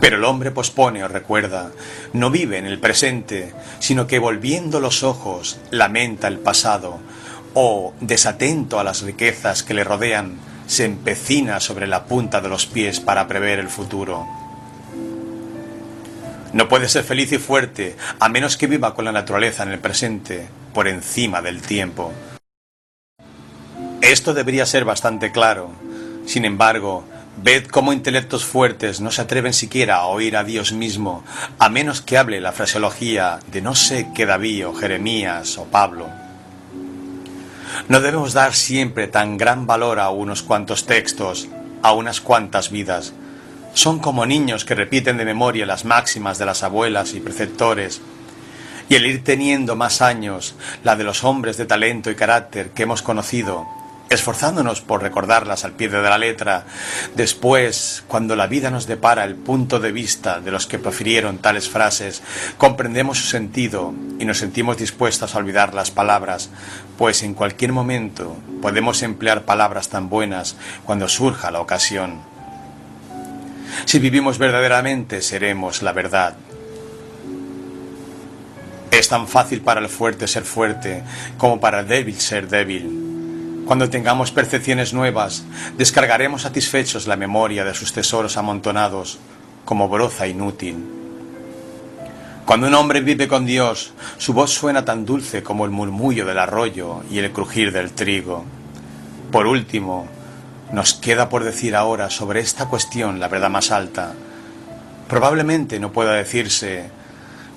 Pero el hombre pospone o recuerda, no vive en el presente, sino que volviendo los ojos lamenta el pasado, o, desatento a las riquezas que le rodean, se empecina sobre la punta de los pies para prever el futuro. No puede ser feliz y fuerte a menos que viva con la naturaleza en el presente, por encima del tiempo. Esto debería ser bastante claro. Sin embargo, ved cómo intelectos fuertes no se atreven siquiera a oír a Dios mismo, a menos que hable la fraseología de no sé qué David o Jeremías o Pablo. No debemos dar siempre tan gran valor a unos cuantos textos, a unas cuantas vidas. Son como niños que repiten de memoria las máximas de las abuelas y preceptores, y el ir teniendo más años, la de los hombres de talento y carácter que hemos conocido, esforzándonos por recordarlas al pie de la letra, después, cuando la vida nos depara el punto de vista de los que profirieron tales frases, comprendemos su sentido y nos sentimos dispuestos a olvidar las palabras, pues en cualquier momento podemos emplear palabras tan buenas cuando surja la ocasión. Si vivimos verdaderamente, seremos la verdad. Es tan fácil para el fuerte ser fuerte como para el débil ser débil. Cuando tengamos percepciones nuevas, descargaremos satisfechos la memoria de sus tesoros amontonados como broza inútil. Cuando un hombre vive con Dios, su voz suena tan dulce como el murmullo del arroyo y el crujir del trigo. Por último, nos queda por decir ahora sobre esta cuestión la verdad más alta. Probablemente no pueda decirse,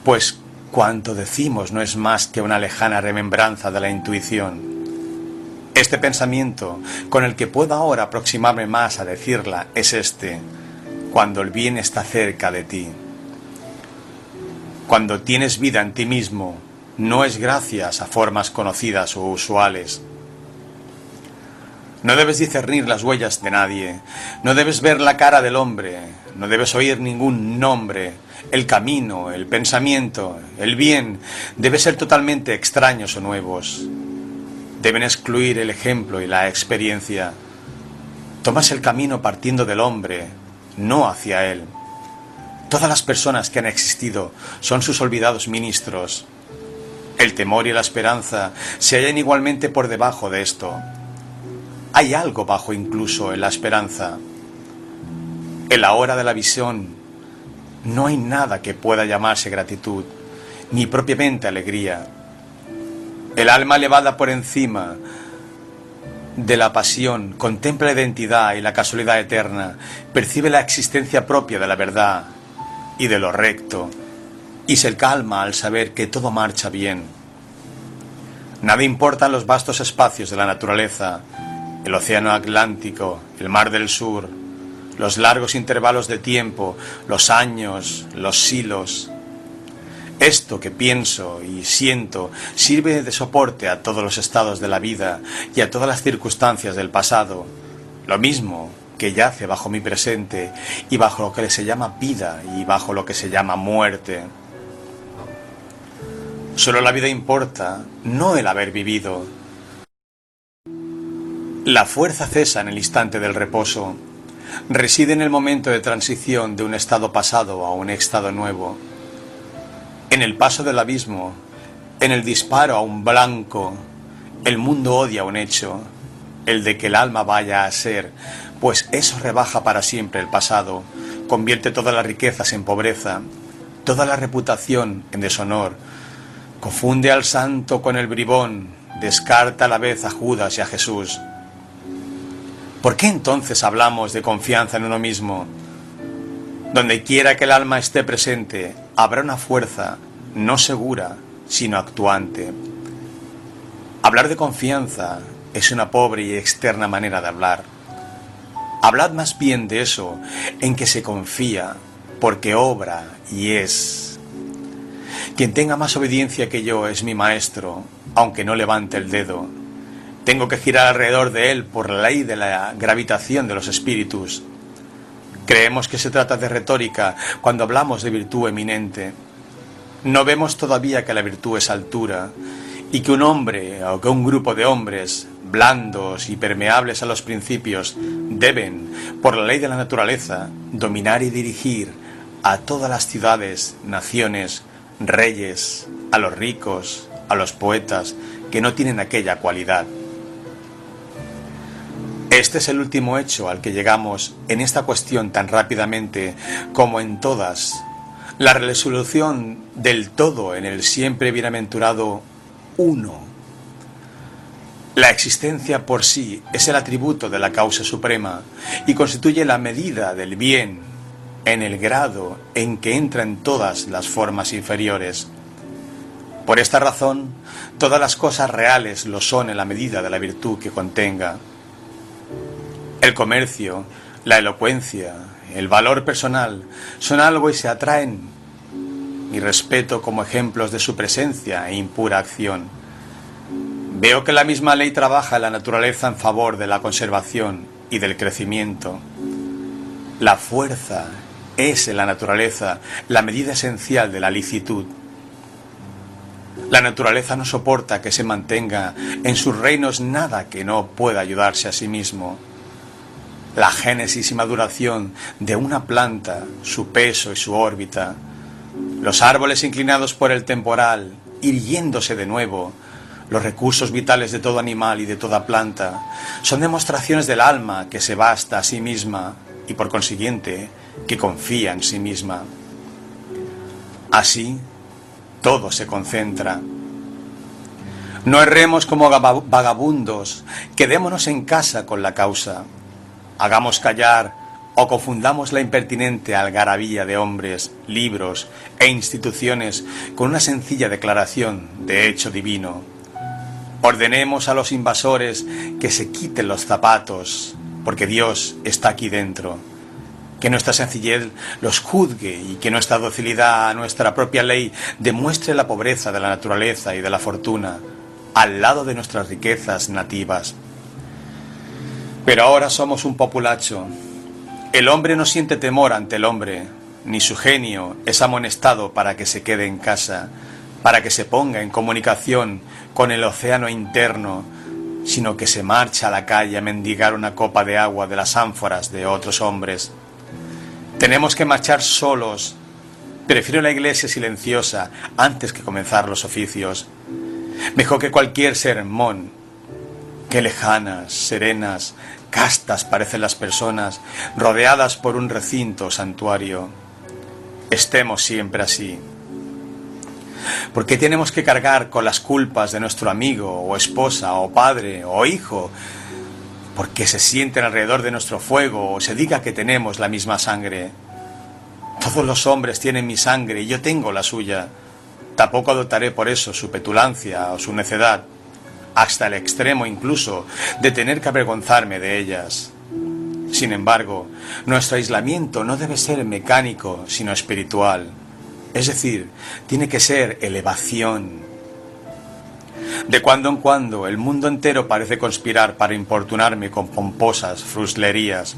pues cuanto decimos no es más que una lejana remembranza de la intuición. Este pensamiento con el que puedo ahora aproximarme más a decirla es este, cuando el bien está cerca de ti. Cuando tienes vida en ti mismo, no es gracias a formas conocidas o usuales. No debes discernir las huellas de nadie, no debes ver la cara del hombre, no debes oír ningún nombre. El camino, el pensamiento, el bien debe ser totalmente extraños o nuevos deben excluir el ejemplo y la experiencia. Tomas el camino partiendo del hombre, no hacia él. Todas las personas que han existido son sus olvidados ministros. El temor y la esperanza se hallan igualmente por debajo de esto. Hay algo bajo incluso en la esperanza. En la hora de la visión no hay nada que pueda llamarse gratitud, ni propiamente alegría. El alma elevada por encima de la pasión contempla la identidad y la casualidad eterna, percibe la existencia propia de la verdad y de lo recto, y se calma al saber que todo marcha bien. Nada importan los vastos espacios de la naturaleza, el océano Atlántico, el mar del sur, los largos intervalos de tiempo, los años, los silos. Esto que pienso y siento sirve de soporte a todos los estados de la vida y a todas las circunstancias del pasado, lo mismo que yace bajo mi presente y bajo lo que se llama vida y bajo lo que se llama muerte. Solo la vida importa, no el haber vivido. La fuerza cesa en el instante del reposo, reside en el momento de transición de un estado pasado a un estado nuevo, en el paso del abismo, en el disparo a un blanco, el mundo odia un hecho, el de que el alma vaya a ser, pues eso rebaja para siempre el pasado, convierte todas las riquezas en pobreza, toda la reputación en deshonor, Confunde al santo con el bribón, descarta a la vez a Judas y a Jesús. ¿Por qué entonces hablamos de confianza en uno mismo? Donde quiera que el alma esté presente, habrá una fuerza, no segura, sino actuante. Hablar de confianza es una pobre y externa manera de hablar. Hablad más bien de eso, en que se confía, porque obra y es quien tenga más obediencia que yo es mi maestro, aunque no levante el dedo. Tengo que girar alrededor de él por la ley de la gravitación de los espíritus. Creemos que se trata de retórica cuando hablamos de virtud eminente. No vemos todavía que la virtud es altura y que un hombre o que un grupo de hombres blandos y permeables a los principios deben, por la ley de la naturaleza, dominar y dirigir a todas las ciudades, naciones, reyes, a los ricos, a los poetas que no tienen aquella cualidad. Este es el último hecho al que llegamos en esta cuestión tan rápidamente como en todas. La resolución del todo en el siempre bienaventurado uno. La existencia por sí es el atributo de la causa suprema y constituye la medida del bien en el grado en que entran todas las formas inferiores. Por esta razón, todas las cosas reales lo son en la medida de la virtud que contenga. El comercio, la elocuencia, el valor personal son algo y se atraen mi respeto como ejemplos de su presencia e impura acción. Veo que la misma ley trabaja en la naturaleza en favor de la conservación y del crecimiento. La fuerza es en la naturaleza la medida esencial de la licitud. La naturaleza no soporta que se mantenga en sus reinos nada que no pueda ayudarse a sí mismo. La génesis y maduración de una planta, su peso y su órbita, los árboles inclinados por el temporal, irguiéndose de nuevo, los recursos vitales de todo animal y de toda planta, son demostraciones del alma que se basta a sí misma y por consiguiente que confía en sí misma. Así, todo se concentra. No erremos como vagabundos, quedémonos en casa con la causa. Hagamos callar o confundamos la impertinente algarabía de hombres, libros e instituciones con una sencilla declaración de hecho divino. Ordenemos a los invasores que se quiten los zapatos, porque Dios está aquí dentro que nuestra sencillez los juzgue y que nuestra docilidad a nuestra propia ley demuestre la pobreza de la naturaleza y de la fortuna al lado de nuestras riquezas nativas. Pero ahora somos un populacho. El hombre no siente temor ante el hombre, ni su genio es amonestado para que se quede en casa, para que se ponga en comunicación con el océano interno, sino que se marcha a la calle a mendigar una copa de agua de las ánforas de otros hombres. Tenemos que marchar solos. Prefiero la iglesia silenciosa antes que comenzar los oficios. Mejor que cualquier sermón. Qué lejanas, serenas, castas parecen las personas rodeadas por un recinto santuario. Estemos siempre así. ¿Por qué tenemos que cargar con las culpas de nuestro amigo o esposa o padre o hijo porque se sienten alrededor de nuestro fuego o se diga que tenemos la misma sangre. Todos los hombres tienen mi sangre y yo tengo la suya. Tampoco adoptaré por eso su petulancia o su necedad. Hasta el extremo incluso de tener que avergonzarme de ellas. Sin embargo, nuestro aislamiento no debe ser mecánico, sino espiritual. Es decir, tiene que ser elevación. De cuando en cuando el mundo entero parece conspirar para importunarme con pomposas fruslerías.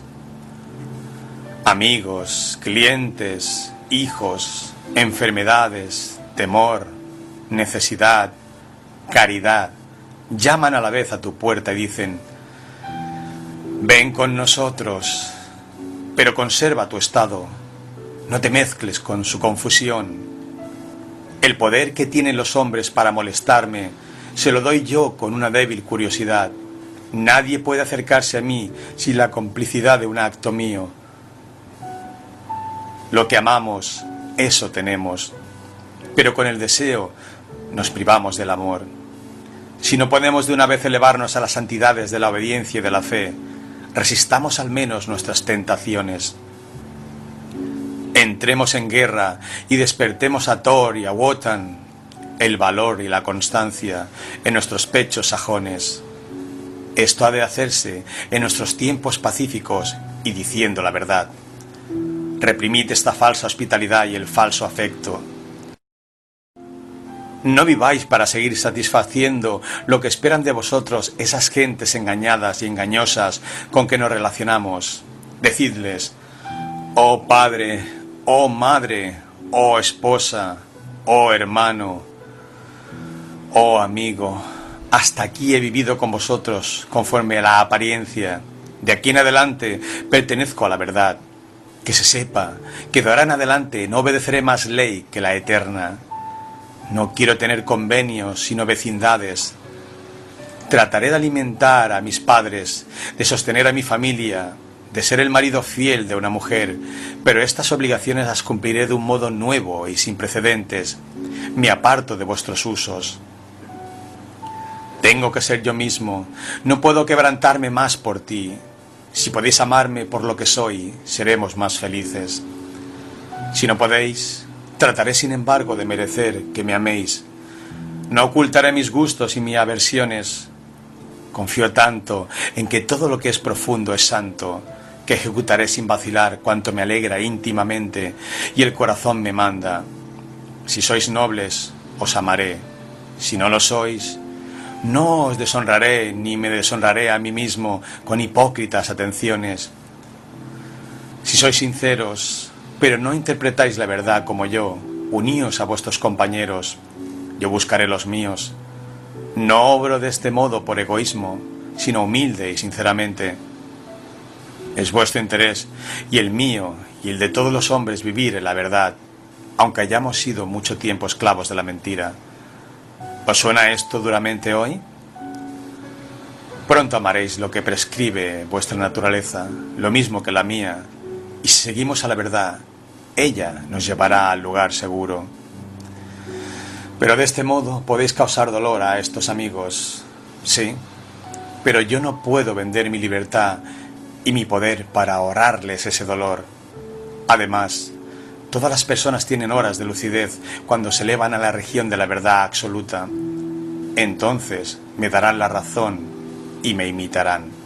Amigos, clientes, hijos, enfermedades, temor, necesidad, caridad, llaman a la vez a tu puerta y dicen, ven con nosotros, pero conserva tu estado, no te mezcles con su confusión. El poder que tienen los hombres para molestarme se lo doy yo con una débil curiosidad. Nadie puede acercarse a mí sin la complicidad de un acto mío. Lo que amamos, eso tenemos. Pero con el deseo nos privamos del amor. Si no podemos de una vez elevarnos a las santidades de la obediencia y de la fe, resistamos al menos nuestras tentaciones. Entremos en guerra y despertemos a Thor y a Wotan el valor y la constancia en nuestros pechos sajones. Esto ha de hacerse en nuestros tiempos pacíficos y diciendo la verdad. Reprimid esta falsa hospitalidad y el falso afecto no viváis para seguir satisfaciendo lo que esperan de vosotros esas gentes engañadas y engañosas con que nos relacionamos. Decidles, oh Padre, oh Madre, oh Esposa, oh Hermano, oh Amigo, hasta aquí he vivido con vosotros conforme a la apariencia. De aquí en adelante pertenezco a la verdad. Que se sepa que de ahora en adelante no obedeceré más ley que la eterna no quiero tener convenios, sino vecindades. Trataré de alimentar a mis padres, de sostener a mi familia, de ser el marido fiel de una mujer, pero estas obligaciones las cumpliré de un modo nuevo y sin precedentes. Me aparto de vuestros usos. Tengo que ser yo mismo, no puedo quebrantarme más por ti. Si podéis amarme por lo que soy, seremos más felices. Si no podéis, Trataré, sin embargo, de merecer que me améis. No ocultaré mis gustos y mis aversiones. Confío tanto en que todo lo que es profundo es santo, que ejecutaré sin vacilar cuanto me alegra íntimamente y el corazón me manda. Si sois nobles, os amaré. Si no lo sois, no os deshonraré ni me deshonraré a mí mismo con hipócritas atenciones. Si sois sinceros, pero no interpretáis la verdad como yo. Uníos a vuestros compañeros. Yo buscaré los míos. No obro de este modo por egoísmo, sino humilde y sinceramente. Es vuestro interés y el mío y el de todos los hombres vivir en la verdad, aunque hayamos sido mucho tiempo esclavos de la mentira. ¿Os suena esto duramente hoy? Pronto amaréis lo que prescribe vuestra naturaleza, lo mismo que la mía, y si seguimos a la verdad, ella nos llevará al lugar seguro. Pero de este modo podéis causar dolor a estos amigos, sí, pero yo no puedo vender mi libertad y mi poder para ahorrarles ese dolor. Además, todas las personas tienen horas de lucidez cuando se elevan a la región de la verdad absoluta. Entonces me darán la razón y me imitarán.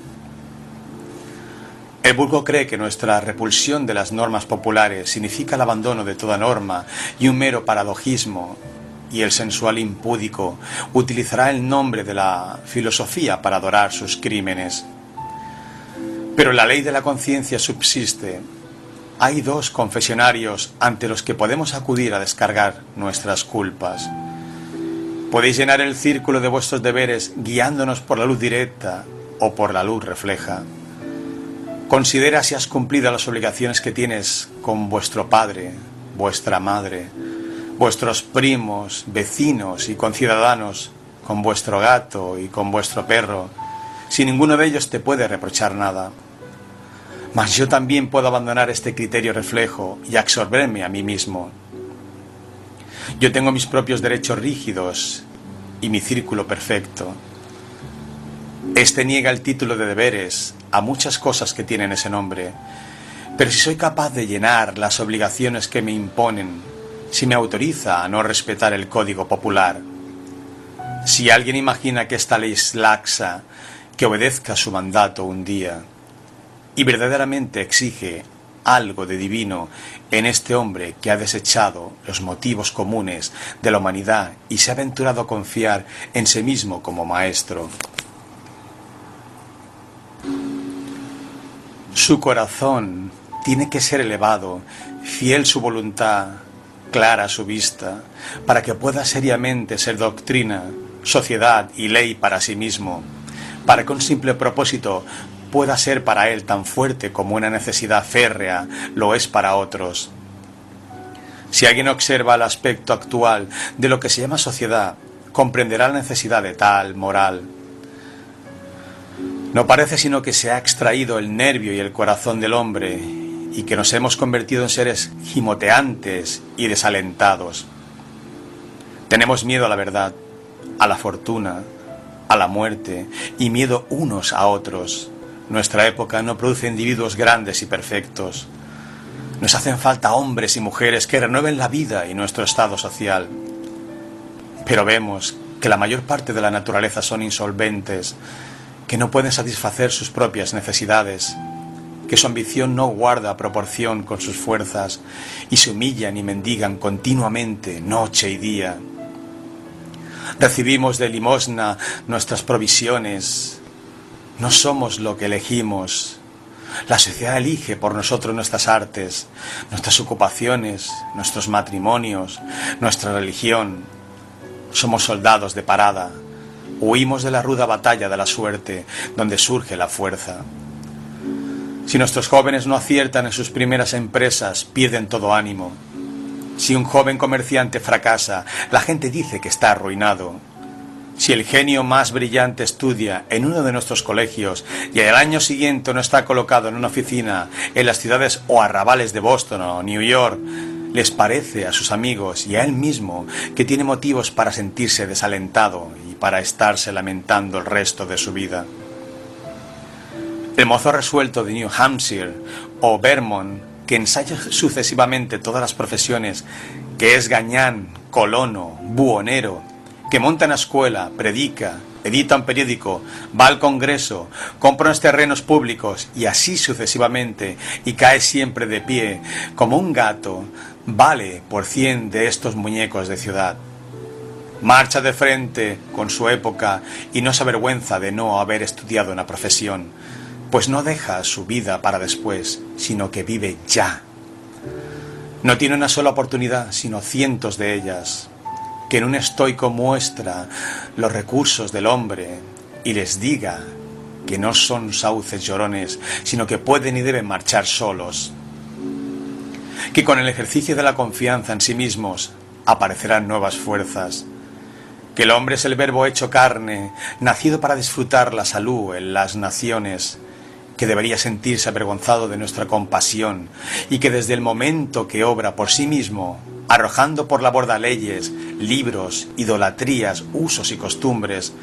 El vulgo cree que nuestra repulsión de las normas populares significa el abandono de toda norma y un mero paradojismo, y el sensual impúdico utilizará el nombre de la filosofía para adorar sus crímenes. Pero la ley de la conciencia subsiste. Hay dos confesionarios ante los que podemos acudir a descargar nuestras culpas. Podéis llenar el círculo de vuestros deberes guiándonos por la luz directa o por la luz refleja. Considera si has cumplido las obligaciones que tienes con vuestro padre, vuestra madre, vuestros primos, vecinos y conciudadanos, con vuestro gato y con vuestro perro, si ninguno de ellos te puede reprochar nada. Mas yo también puedo abandonar este criterio reflejo y absorberme a mí mismo. Yo tengo mis propios derechos rígidos y mi círculo perfecto. Este niega el título de deberes a muchas cosas que tienen ese nombre, pero si soy capaz de llenar las obligaciones que me imponen, si me autoriza a no respetar el código popular, Si alguien imagina que esta ley es laxa, que obedezca su mandato un día, y verdaderamente exige algo de divino en este hombre que ha desechado los motivos comunes de la humanidad y se ha aventurado a confiar en sí mismo como maestro. Su corazón tiene que ser elevado, fiel su voluntad, clara su vista, para que pueda seriamente ser doctrina, sociedad y ley para sí mismo, para que un simple propósito pueda ser para él tan fuerte como una necesidad férrea lo es para otros. Si alguien observa el aspecto actual de lo que se llama sociedad, comprenderá la necesidad de tal moral. No parece sino que se ha extraído el nervio y el corazón del hombre y que nos hemos convertido en seres gimoteantes y desalentados. Tenemos miedo a la verdad, a la fortuna, a la muerte y miedo unos a otros. Nuestra época no produce individuos grandes y perfectos. Nos hacen falta hombres y mujeres que renueven la vida y nuestro estado social. Pero vemos que la mayor parte de la naturaleza son insolventes, que no pueden satisfacer sus propias necesidades, que su ambición no guarda proporción con sus fuerzas y se humillan y mendigan continuamente noche y día. Recibimos de limosna nuestras provisiones, no somos lo que elegimos. La sociedad elige por nosotros nuestras artes, nuestras ocupaciones, nuestros matrimonios, nuestra religión. Somos soldados de parada. Huimos de la ruda batalla de la suerte, donde surge la fuerza. Si nuestros jóvenes no aciertan en sus primeras empresas, pierden todo ánimo. Si un joven comerciante fracasa, la gente dice que está arruinado. Si el genio más brillante estudia en uno de nuestros colegios y el año siguiente no está colocado en una oficina en las ciudades o arrabales de Boston o New York, les parece a sus amigos y a él mismo que tiene motivos para sentirse desalentado para estarse lamentando el resto de su vida. El mozo resuelto de New Hampshire o Vermont, que ensaya sucesivamente todas las profesiones, que es gañán, colono, buhonero, que monta una escuela, predica, edita un periódico, va al Congreso, compra unos terrenos públicos y así sucesivamente, y cae siempre de pie, como un gato, vale por cien de estos muñecos de ciudad. Marcha de frente con su época y no se avergüenza de no haber estudiado una profesión, pues no deja su vida para después, sino que vive ya. No tiene una sola oportunidad, sino cientos de ellas que en un estoico muestra los recursos del hombre y les diga que no son sauces llorones, sino que pueden y deben marchar solos. Que con el ejercicio de la confianza en sí mismos aparecerán nuevas fuerzas. Que el hombre es el verbo hecho carne, nacido para disfrutar la salud en las naciones, que debería sentirse avergonzado de nuestra compasión y que desde el momento que obra por sí mismo arrojando por la borda leyes, libros, idolatrías, usos y costumbres,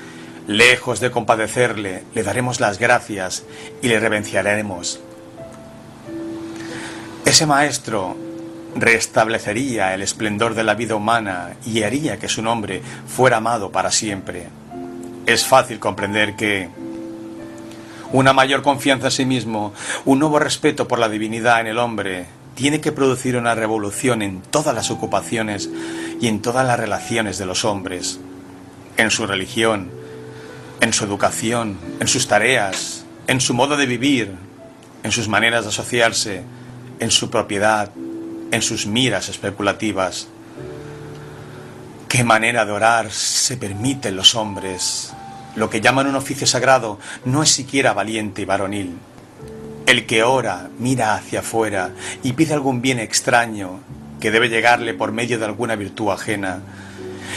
lejos de compadecerle, le daremos las gracias y le revenciaremos. Ese maestro restablecería el esplendor de la vida humana y haría que su nombre fuera amado para siempre. Es fácil comprender que una mayor confianza en sí mismo, un nuevo respeto por la divinidad en el hombre, tiene que producir una revolución en todas las ocupaciones y en todas las relaciones de los hombres, en su religión, en su educación, en sus tareas, en su modo de vivir, en sus maneras de asociarse, en su propiedad, en sus miras especulativas. ¿Qué manera de orar se permiten los hombres? Lo que llaman un oficio sagrado no es siquiera valiente y varonil. El que ora, mira hacia afuera y pide algún bien extraño que debe llegarle por medio de alguna virtud ajena,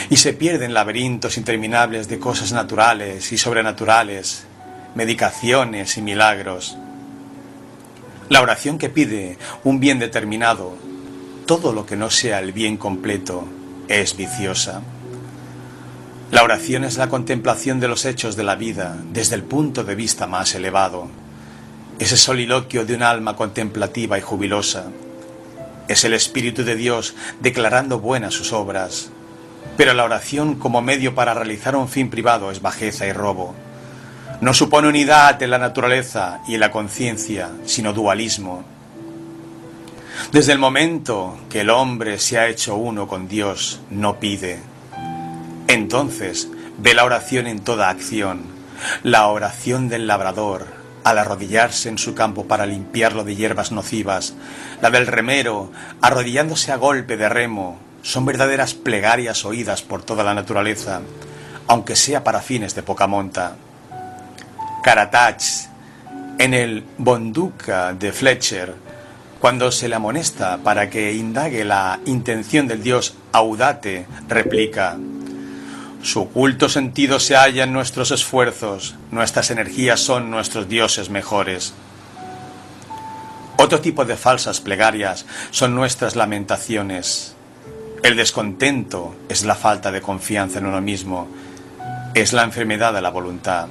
y se pierde en laberintos interminables de cosas naturales y sobrenaturales, medicaciones y milagros. La oración que pide un bien determinado, todo lo que no sea el bien completo, es viciosa. La oración es la contemplación de los hechos de la vida desde el punto de vista más elevado ese soliloquio de un alma contemplativa y jubilosa. Es el Espíritu de Dios declarando buenas sus obras. Pero la oración como medio para realizar un fin privado es bajeza y robo. No supone unidad en la naturaleza y en la conciencia, sino dualismo. Desde el momento que el hombre se ha hecho uno con Dios, no pide. Entonces ve la oración en toda acción, la oración del labrador, al arrodillarse en su campo para limpiarlo de hierbas nocivas, la del remero, arrodillándose a golpe de remo, son verdaderas plegarias oídas por toda la naturaleza, aunque sea para fines de poca monta. Karatach, en el Bonduca de Fletcher, cuando se le amonesta para que indague la intención del dios Audate, replica, su oculto sentido se halla en nuestros esfuerzos, nuestras energías son nuestros dioses mejores. Otro tipo de falsas plegarias son nuestras lamentaciones. El descontento es la falta de confianza en uno mismo, es la enfermedad de la voluntad.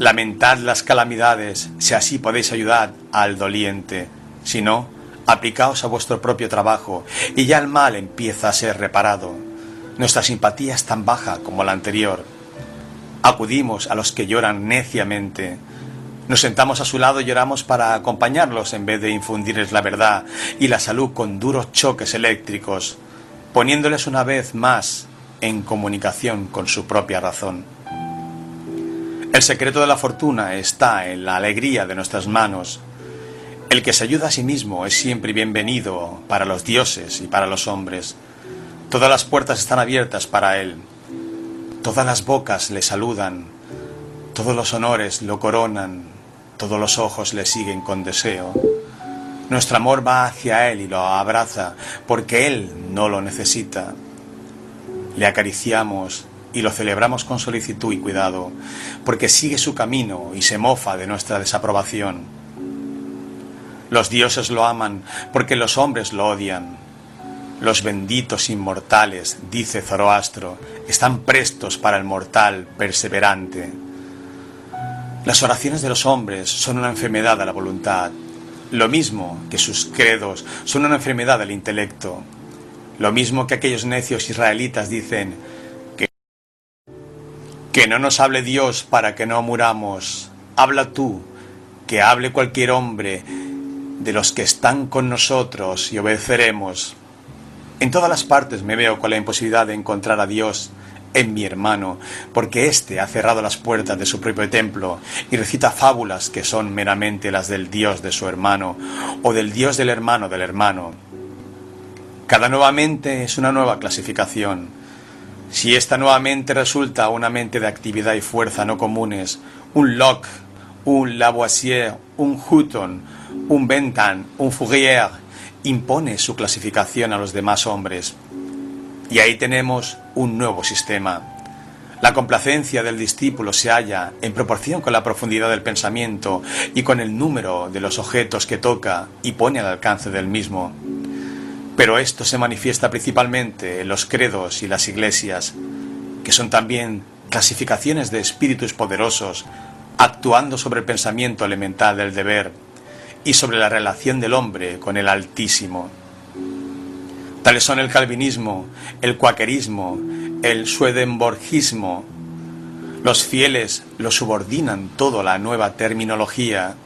Lamentad las calamidades, si así podéis ayudar al doliente, si no, aplicaos a vuestro propio trabajo y ya el mal empieza a ser reparado. Nuestra simpatía es tan baja como la anterior. Acudimos a los que lloran neciamente. Nos sentamos a su lado y lloramos para acompañarlos en vez de infundirles la verdad y la salud con duros choques eléctricos, poniéndoles una vez más en comunicación con su propia razón. El secreto de la fortuna está en la alegría de nuestras manos. El que se ayuda a sí mismo es siempre bienvenido para los dioses y para los hombres. Todas las puertas están abiertas para Él. Todas las bocas le saludan. Todos los honores lo coronan. Todos los ojos le siguen con deseo. Nuestro amor va hacia Él y lo abraza porque Él no lo necesita. Le acariciamos y lo celebramos con solicitud y cuidado porque sigue su camino y se mofa de nuestra desaprobación. Los dioses lo aman porque los hombres lo odian. Los benditos inmortales, dice Zoroastro, están prestos para el mortal perseverante. Las oraciones de los hombres son una enfermedad de la voluntad, lo mismo que sus credos son una enfermedad del intelecto, lo mismo que aquellos necios israelitas dicen que, que no nos hable Dios para que no muramos, habla tú, que hable cualquier hombre de los que están con nosotros y obedeceremos. En todas las partes me veo con la imposibilidad de encontrar a Dios en mi hermano, porque éste ha cerrado las puertas de su propio templo y recita fábulas que son meramente las del Dios de su hermano o del Dios del hermano del hermano. Cada nuevamente es una nueva clasificación. Si esta nuevamente resulta una mente de actividad y fuerza no comunes, un Locke, un Lavoisier, un Hutton, un Bentham, un Fourier, impone su clasificación a los demás hombres. Y ahí tenemos un nuevo sistema. La complacencia del discípulo se halla en proporción con la profundidad del pensamiento y con el número de los objetos que toca y pone al alcance del mismo. Pero esto se manifiesta principalmente en los credos y las iglesias, que son también clasificaciones de espíritus poderosos actuando sobre el pensamiento elemental del deber y sobre la relación del hombre con el Altísimo. Tales son el calvinismo, el cuaquerismo, el swedenborgismo. Los fieles lo subordinan todo a la nueva terminología,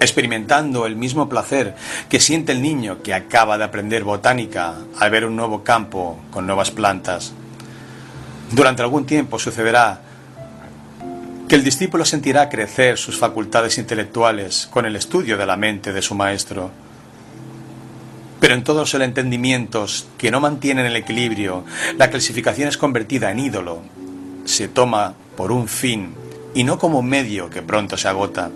experimentando el mismo placer que siente el niño que acaba de aprender botánica al ver un nuevo campo con nuevas plantas. Durante algún tiempo sucederá que el discípulo sentirá crecer sus facultades intelectuales con el estudio de la mente de su maestro. Pero en todos los entendimientos que no mantienen el equilibrio, la clasificación es convertida en ídolo. Se toma por un fin y no como un medio que pronto se agota.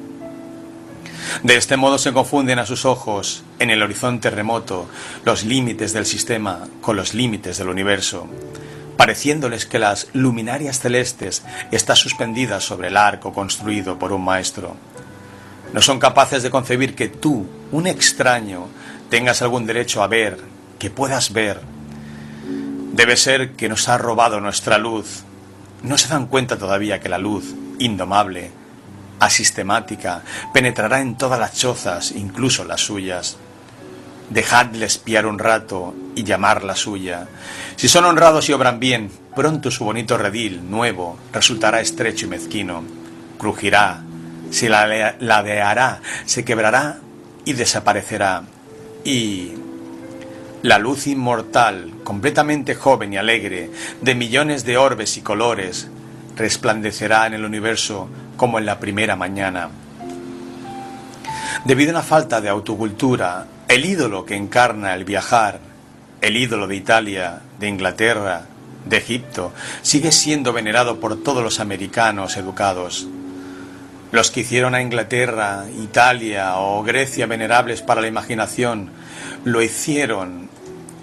De este modo se confunden a sus ojos, en el horizonte remoto, los límites del sistema con los límites del universo pareciéndoles que las luminarias celestes están suspendidas sobre el arco construido por un maestro. No son capaces de concebir que tú, un extraño, tengas algún derecho a ver, que puedas ver. Debe ser que nos ha robado nuestra luz. No se dan cuenta todavía que la luz, indomable, asistemática, penetrará en todas las chozas, incluso las suyas. Dejadle espiar un rato y llamar la suya. Si son honrados y obran bien, pronto su bonito redil, nuevo, resultará estrecho y mezquino. Crujirá, se ladeará, se quebrará y desaparecerá. Y la luz inmortal, completamente joven y alegre, de millones de orbes y colores, resplandecerá en el universo como en la primera mañana. Debido a una falta de autocultura, el ídolo que encarna el viajar, el ídolo de Italia, de Inglaterra, de Egipto, sigue siendo venerado por todos los americanos educados. Los que hicieron a Inglaterra, Italia o Grecia venerables para la imaginación, lo hicieron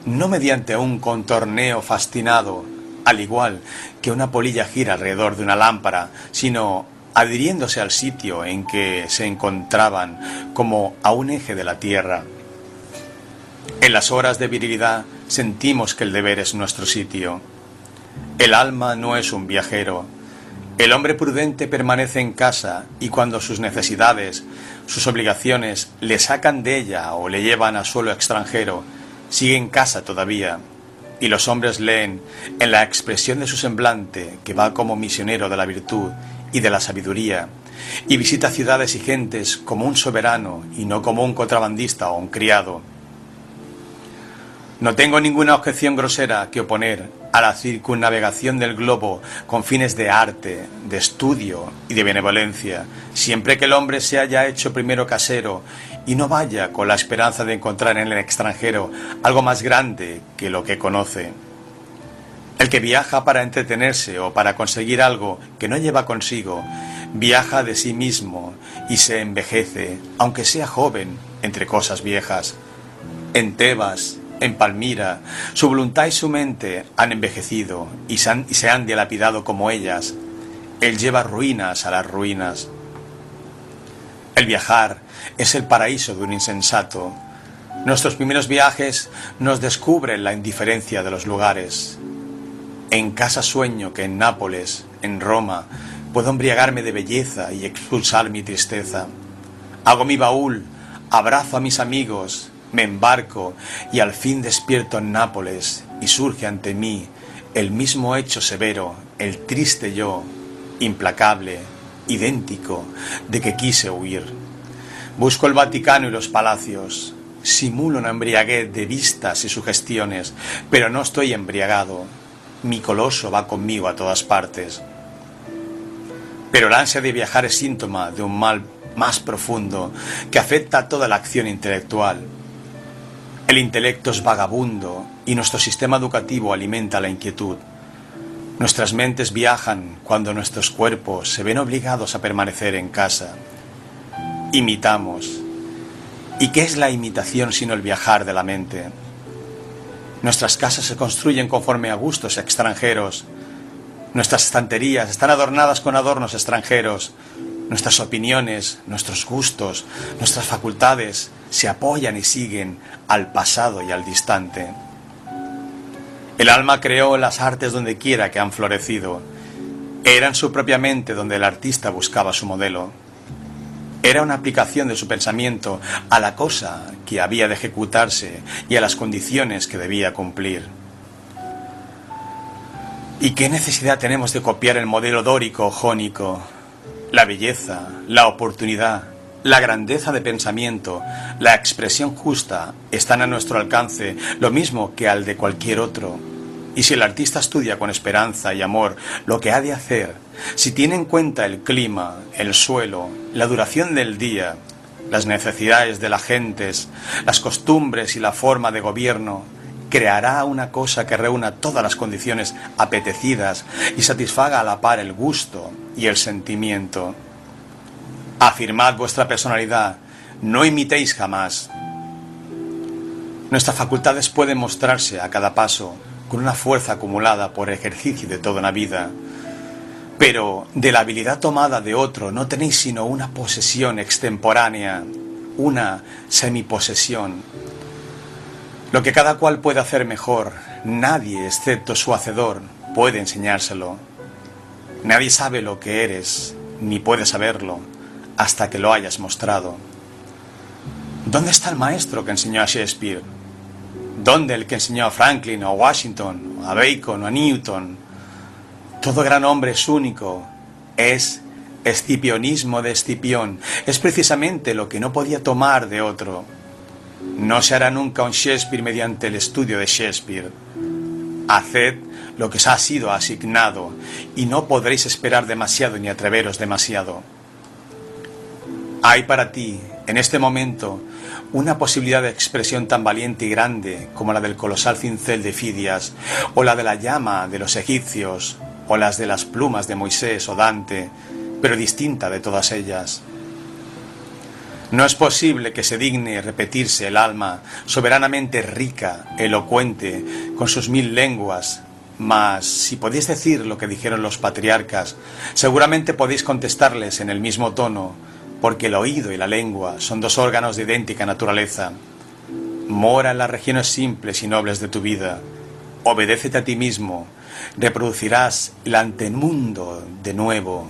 no mediante un contorneo fascinado, al igual que una polilla gira alrededor de una lámpara, sino adhiriéndose al sitio en que se encontraban como a un eje de la tierra. En las horas de virilidad sentimos que el deber es nuestro sitio. El alma no es un viajero, el hombre prudente permanece en casa y cuando sus necesidades, sus obligaciones le sacan de ella o le llevan a suelo extranjero, sigue en casa todavía. Y los hombres leen en la expresión de su semblante que va como misionero de la virtud y de la sabiduría, y visita ciudades y gentes como un soberano y no como un contrabandista o un criado. No tengo ninguna objeción grosera que oponer a la circunnavegación del globo con fines de arte, de estudio y de benevolencia, siempre que el hombre se haya hecho primero casero y no vaya con la esperanza de encontrar en el extranjero algo más grande que lo que conoce. El que viaja para entretenerse o para conseguir algo que no lleva consigo, viaja de sí mismo y se envejece, aunque sea joven, entre cosas viejas. En Tebas, en Palmira, su voluntad y su mente han envejecido y se han, y se han dilapidado como ellas. Él lleva ruinas a las ruinas. El viajar es el paraíso de un insensato. Nuestros primeros viajes nos descubren la indiferencia de los lugares. En casa sueño que en Nápoles, en Roma, puedo embriagarme de belleza y expulsar mi tristeza. Hago mi baúl, abrazo a mis amigos, me embarco y al fin despierto en Nápoles y surge ante mí el mismo hecho severo, el triste yo, implacable, idéntico, de que quise huir. Busco el Vaticano y los palacios, simulo una embriaguez de vistas y sugestiones, pero no estoy embriagado. Mi coloso va conmigo a todas partes. Pero la ansia de viajar es síntoma de un mal más profundo que afecta a toda la acción intelectual el intelecto es vagabundo y nuestro sistema educativo alimenta la inquietud. Nuestras mentes viajan cuando nuestros cuerpos se ven obligados a permanecer en casa. Imitamos. ¿Y qué es la imitación sino el viajar de la mente? Nuestras casas se construyen conforme a gustos extranjeros. Nuestras estanterías están adornadas con adornos extranjeros. Nuestras opiniones, nuestros gustos, nuestras facultades se apoyan y siguen al pasado y al distante. El alma creó las artes donde quiera que han florecido. Era en su propia mente donde el artista buscaba su modelo. Era una aplicación de su pensamiento a la cosa que había de ejecutarse y a las condiciones que debía cumplir. ¿Y qué necesidad tenemos de copiar el modelo dórico o jónico? La belleza, la oportunidad, la grandeza de pensamiento, la expresión justa están a nuestro alcance, lo mismo que al de cualquier otro. Y si el artista estudia con esperanza y amor lo que ha de hacer, si tiene en cuenta el clima, el suelo, la duración del día, las necesidades de las gentes, las costumbres y la forma de gobierno, creará una cosa que reúna todas las condiciones apetecidas y satisfaga a la par el gusto y el sentimiento. Afirmad vuestra personalidad, no imitéis jamás. Nuestras facultades pueden mostrarse a cada paso con una fuerza acumulada por ejercicio de toda una vida. Pero de la habilidad tomada de otro no tenéis sino una posesión extemporánea, una semiposesión, lo que cada cual puede hacer mejor, nadie, excepto su hacedor, puede enseñárselo. Nadie sabe lo que eres, ni puede saberlo, hasta que lo hayas mostrado. ¿Dónde está el maestro que enseñó a Shakespeare? ¿Dónde el que enseñó a Franklin, o a Washington, a Bacon, o a Newton? Todo gran hombre es único, es escipionismo de Escipión, es precisamente lo que no podía tomar de otro. No se hará nunca un Shakespeare mediante el estudio de Shakespeare. Haced lo que os ha sido asignado y no podréis esperar demasiado ni atreveros demasiado. Hay para ti, en este momento, una posibilidad de expresión tan valiente y grande como la del colosal cincel de Fidias, o la de la llama de los egipcios, o las de las plumas de Moisés o Dante, pero distinta de todas ellas. No es posible que se digne repetirse el alma, soberanamente rica, elocuente, con sus mil lenguas, mas si podéis decir lo que dijeron los patriarcas, seguramente podéis contestarles en el mismo tono, porque el oído y la lengua son dos órganos de idéntica naturaleza. Mora en las regiones simples y nobles de tu vida. Obedécete a ti mismo. Reproducirás el antemundo de nuevo.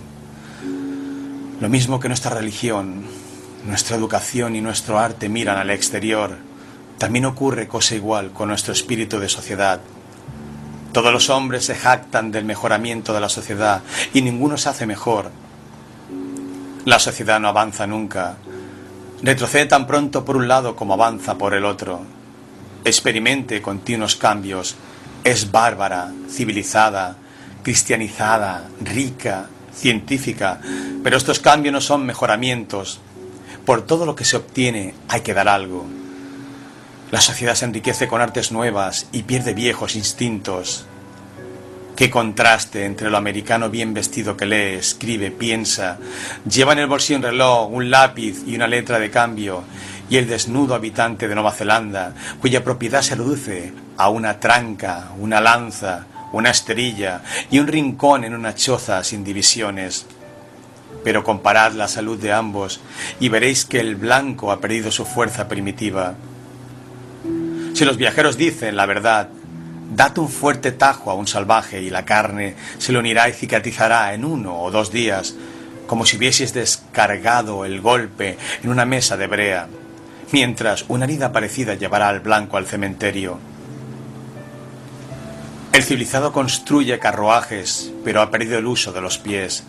Lo mismo que nuestra religión, nuestra educación y nuestro arte miran al exterior, también ocurre cosa igual con nuestro espíritu de sociedad. Todos los hombres se jactan del mejoramiento de la sociedad y ninguno se hace mejor. La sociedad no avanza nunca. Retrocede tan pronto por un lado como avanza por el otro. Experimente continuos cambios. Es bárbara, civilizada, cristianizada, rica, científica, pero estos cambios no son mejoramientos. Por todo lo que se obtiene hay que dar algo. La sociedad se enriquece con artes nuevas y pierde viejos instintos. Qué contraste entre lo americano bien vestido que lee, escribe, piensa, lleva en el bolsillo un reloj, un lápiz y una letra de cambio, y el desnudo habitante de Nueva Zelanda, cuya propiedad se reduce a una tranca, una lanza, una esterilla y un rincón en una choza sin divisiones. Pero comparad la salud de ambos y veréis que el blanco ha perdido su fuerza primitiva. Si los viajeros dicen la verdad, Date un fuerte tajo a un salvaje y la carne se le unirá y cicatrizará en uno o dos días, como si hubieses descargado el golpe en una mesa de brea, mientras una herida parecida llevará al blanco al cementerio. El civilizado construye carruajes, pero ha perdido el uso de los pies.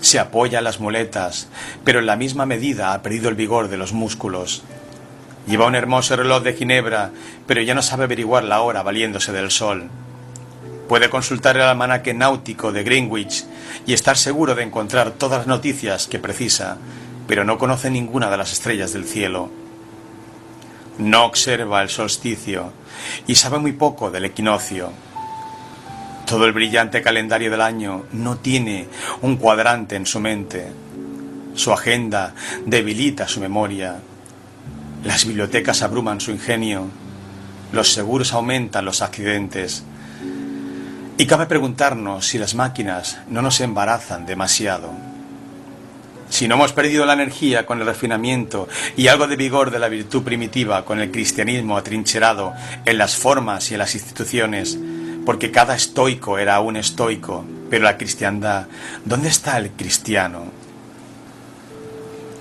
Se apoya en las muletas, pero en la misma medida ha perdido el vigor de los músculos. Lleva un hermoso reloj de Ginebra, pero ya no sabe averiguar la hora valiéndose del sol. Puede consultar el almanaque náutico de Greenwich y estar seguro de encontrar todas las noticias que precisa, pero no conoce ninguna de las estrellas del cielo. No observa el solsticio y sabe muy poco del equinoccio. Todo el brillante calendario del año no tiene un cuadrante en su mente. Su agenda debilita su memoria las bibliotecas abruman su ingenio, los seguros aumentan los accidentes. Y cabe preguntarnos si las máquinas no nos embarazan demasiado. Si no hemos perdido la energía con el refinamiento y algo de vigor de la virtud primitiva con el cristianismo atrincherado en las formas y en las instituciones, porque cada estoico era un estoico, pero la cristiandad, ¿dónde está el cristiano?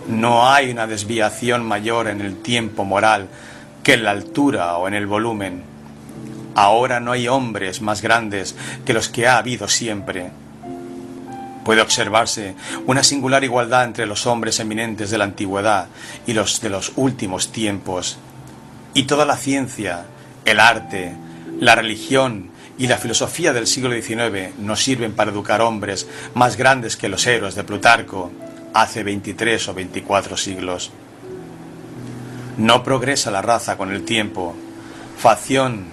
No hay una desviación mayor en el tiempo moral que en la altura o en el volumen. Ahora no hay hombres más grandes que los que ha habido siempre. Puede observarse una singular igualdad entre los hombres eminentes de la antigüedad y los de los últimos tiempos. Y toda la ciencia, el arte, la religión y la filosofía del siglo XIX nos sirven para educar hombres más grandes que los héroes de Plutarco, hace 23 o 24 siglos. No progresa la raza con el tiempo. Facción,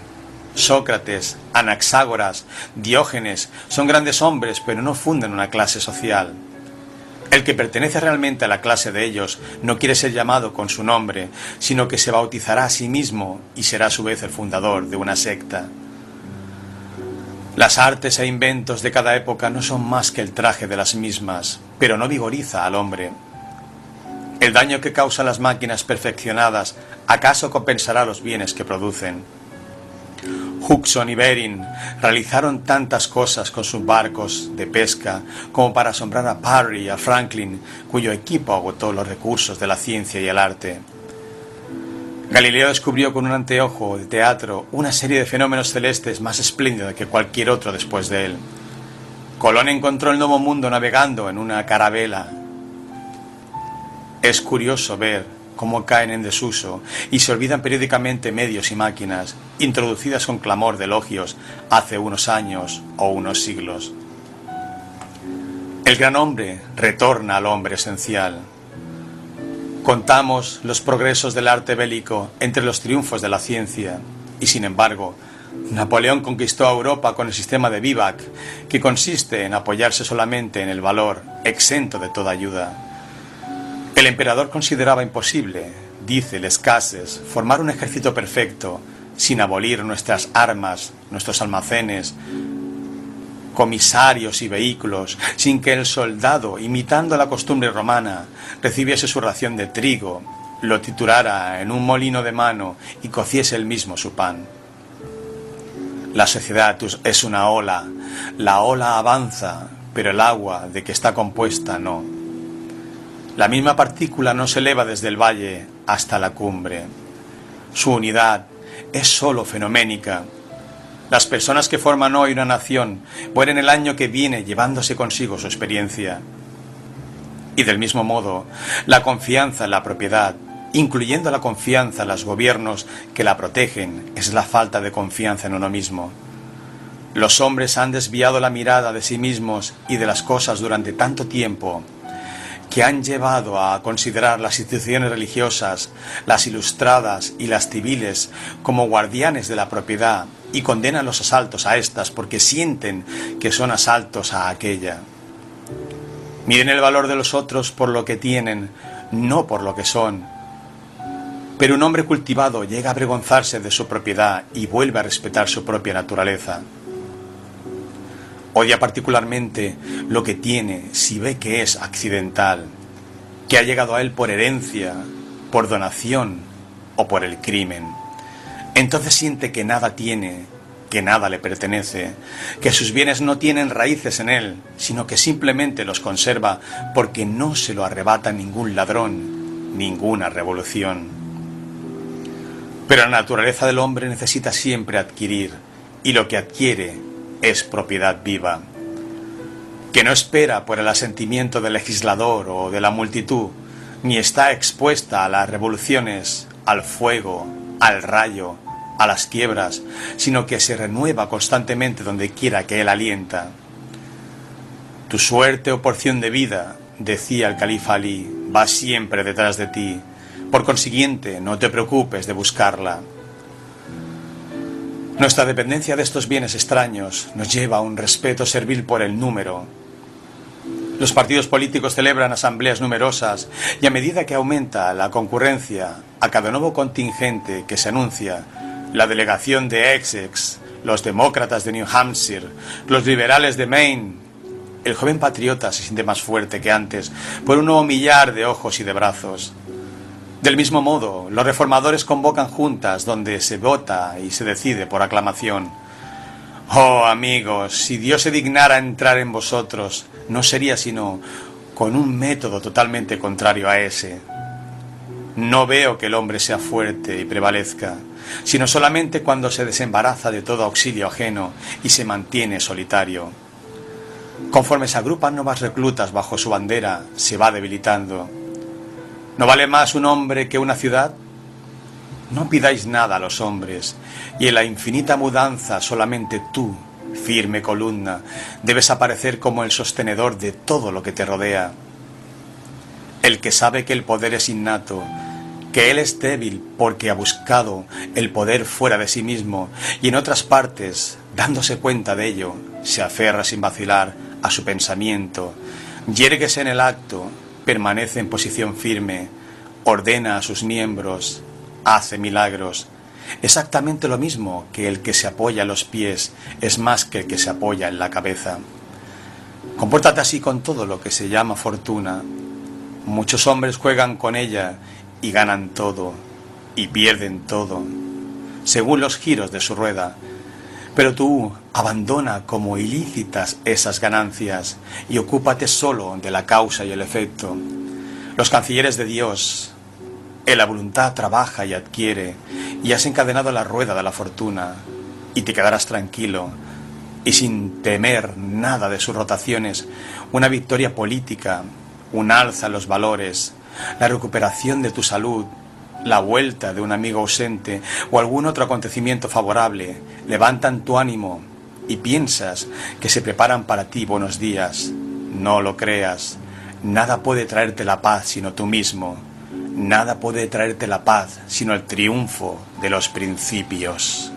Sócrates, Anaxágoras, Diógenes son grandes hombres, pero no funden una clase social. El que pertenece realmente a la clase de ellos no quiere ser llamado con su nombre, sino que se bautizará a sí mismo y será a su vez el fundador de una secta. Las artes e inventos de cada época no son más que el traje de las mismas, pero no vigoriza al hombre. El daño que causan las máquinas perfeccionadas acaso compensará los bienes que producen. Huxon y Bering realizaron tantas cosas con sus barcos de pesca como para asombrar a Parry y a Franklin, cuyo equipo agotó los recursos de la ciencia y el arte. Galileo descubrió con un anteojo de teatro una serie de fenómenos celestes más espléndida que cualquier otro después de él. Colón encontró el nuevo mundo navegando en una carabela. Es curioso ver cómo caen en desuso y se olvidan periódicamente medios y máquinas introducidas con clamor de elogios hace unos años o unos siglos. El gran hombre retorna al hombre esencial. Contamos los progresos del arte bélico entre los triunfos de la ciencia y sin embargo Napoleón conquistó a Europa con el sistema de vivac, que consiste en apoyarse solamente en el valor, exento de toda ayuda. El emperador consideraba imposible, dice Les Cases, formar un ejército perfecto sin abolir nuestras armas, nuestros almacenes, comisarios y vehículos, sin que el soldado, imitando la costumbre romana, recibiese su ración de trigo, lo titurara en un molino de mano y cociese él mismo su pan. La sociedad es una ola, la ola avanza, pero el agua de que está compuesta no. La misma partícula no se eleva desde el valle hasta la cumbre. Su unidad es sólo fenoménica. Las personas que forman hoy una nación mueren el año que viene llevándose consigo su experiencia. Y del mismo modo, la confianza en la propiedad, incluyendo la confianza en los gobiernos que la protegen, es la falta de confianza en uno mismo. Los hombres han desviado la mirada de sí mismos y de las cosas durante tanto tiempo que han llevado a considerar las instituciones religiosas, las ilustradas y las civiles como guardianes de la propiedad y condenan los asaltos a estas porque sienten que son asaltos a aquella. Miden el valor de los otros por lo que tienen, no por lo que son. Pero un hombre cultivado llega a avergonzarse de su propiedad y vuelve a respetar su propia naturaleza. Odia particularmente lo que tiene si ve que es accidental, que ha llegado a él por herencia, por donación o por el crimen. Entonces siente que nada tiene, que nada le pertenece, que sus bienes no tienen raíces en él, sino que simplemente los conserva porque no se lo arrebata ningún ladrón, ninguna revolución. Pero la naturaleza del hombre necesita siempre adquirir, y lo que adquiere es propiedad viva, que no espera por el asentimiento del legislador o de la multitud, ni está expuesta a las revoluciones, al fuego, al rayo, a las quiebras, sino que se renueva constantemente donde quiera que él alienta. Tu suerte o porción de vida, decía el califa Ali, va siempre detrás de ti. Por consiguiente, no te preocupes de buscarla. Nuestra dependencia de estos bienes extraños nos lleva a un respeto servil por el número. Los partidos políticos celebran asambleas numerosas y a medida que aumenta la concurrencia a cada nuevo contingente que se anuncia, la delegación de Essex, los demócratas de New Hampshire, los liberales de Maine, el joven patriota se siente más fuerte que antes por un nuevo millar de ojos y de brazos. Del mismo modo, los reformadores convocan juntas donde se vota y se decide por aclamación. Oh amigos, si Dios se dignara entrar en vosotros, no sería sino con un método totalmente contrario a ese. No veo que el hombre sea fuerte y prevalezca, sino solamente cuando se desembaraza de todo auxilio ajeno y se mantiene solitario. Conforme se agrupan nuevas reclutas bajo su bandera, se va debilitando ¿No vale más un hombre que una ciudad? No pidáis nada a los hombres, y en la infinita mudanza solamente tú, firme columna, debes aparecer como el sostenedor de todo lo que te rodea. El que sabe que el poder es innato, que él es débil porque ha buscado el poder fuera de sí mismo y en otras partes, dándose cuenta de ello, se aferra sin vacilar a su pensamiento, yérguese en el acto permanece en posición firme, ordena a sus miembros, hace milagros. Exactamente lo mismo que el que se apoya a los pies es más que el que se apoya en la cabeza. Compórtate así con todo lo que se llama fortuna. Muchos hombres juegan con ella y ganan todo y pierden todo, según los giros de su rueda. Pero tú abandona como ilícitas esas ganancias y ocúpate solo de la causa y el efecto. Los cancilleres de Dios En la voluntad trabaja y adquiere, y has encadenado la rueda de la fortuna, y te quedarás tranquilo, y sin temer nada de sus rotaciones, una victoria política, un alza en los valores, la recuperación de tu salud, la vuelta de un amigo ausente o algún otro acontecimiento favorable levantan tu ánimo y piensas que se preparan para ti buenos días. No lo creas. Nada puede traerte la paz sino tú mismo. Nada puede traerte la paz sino el triunfo de los principios.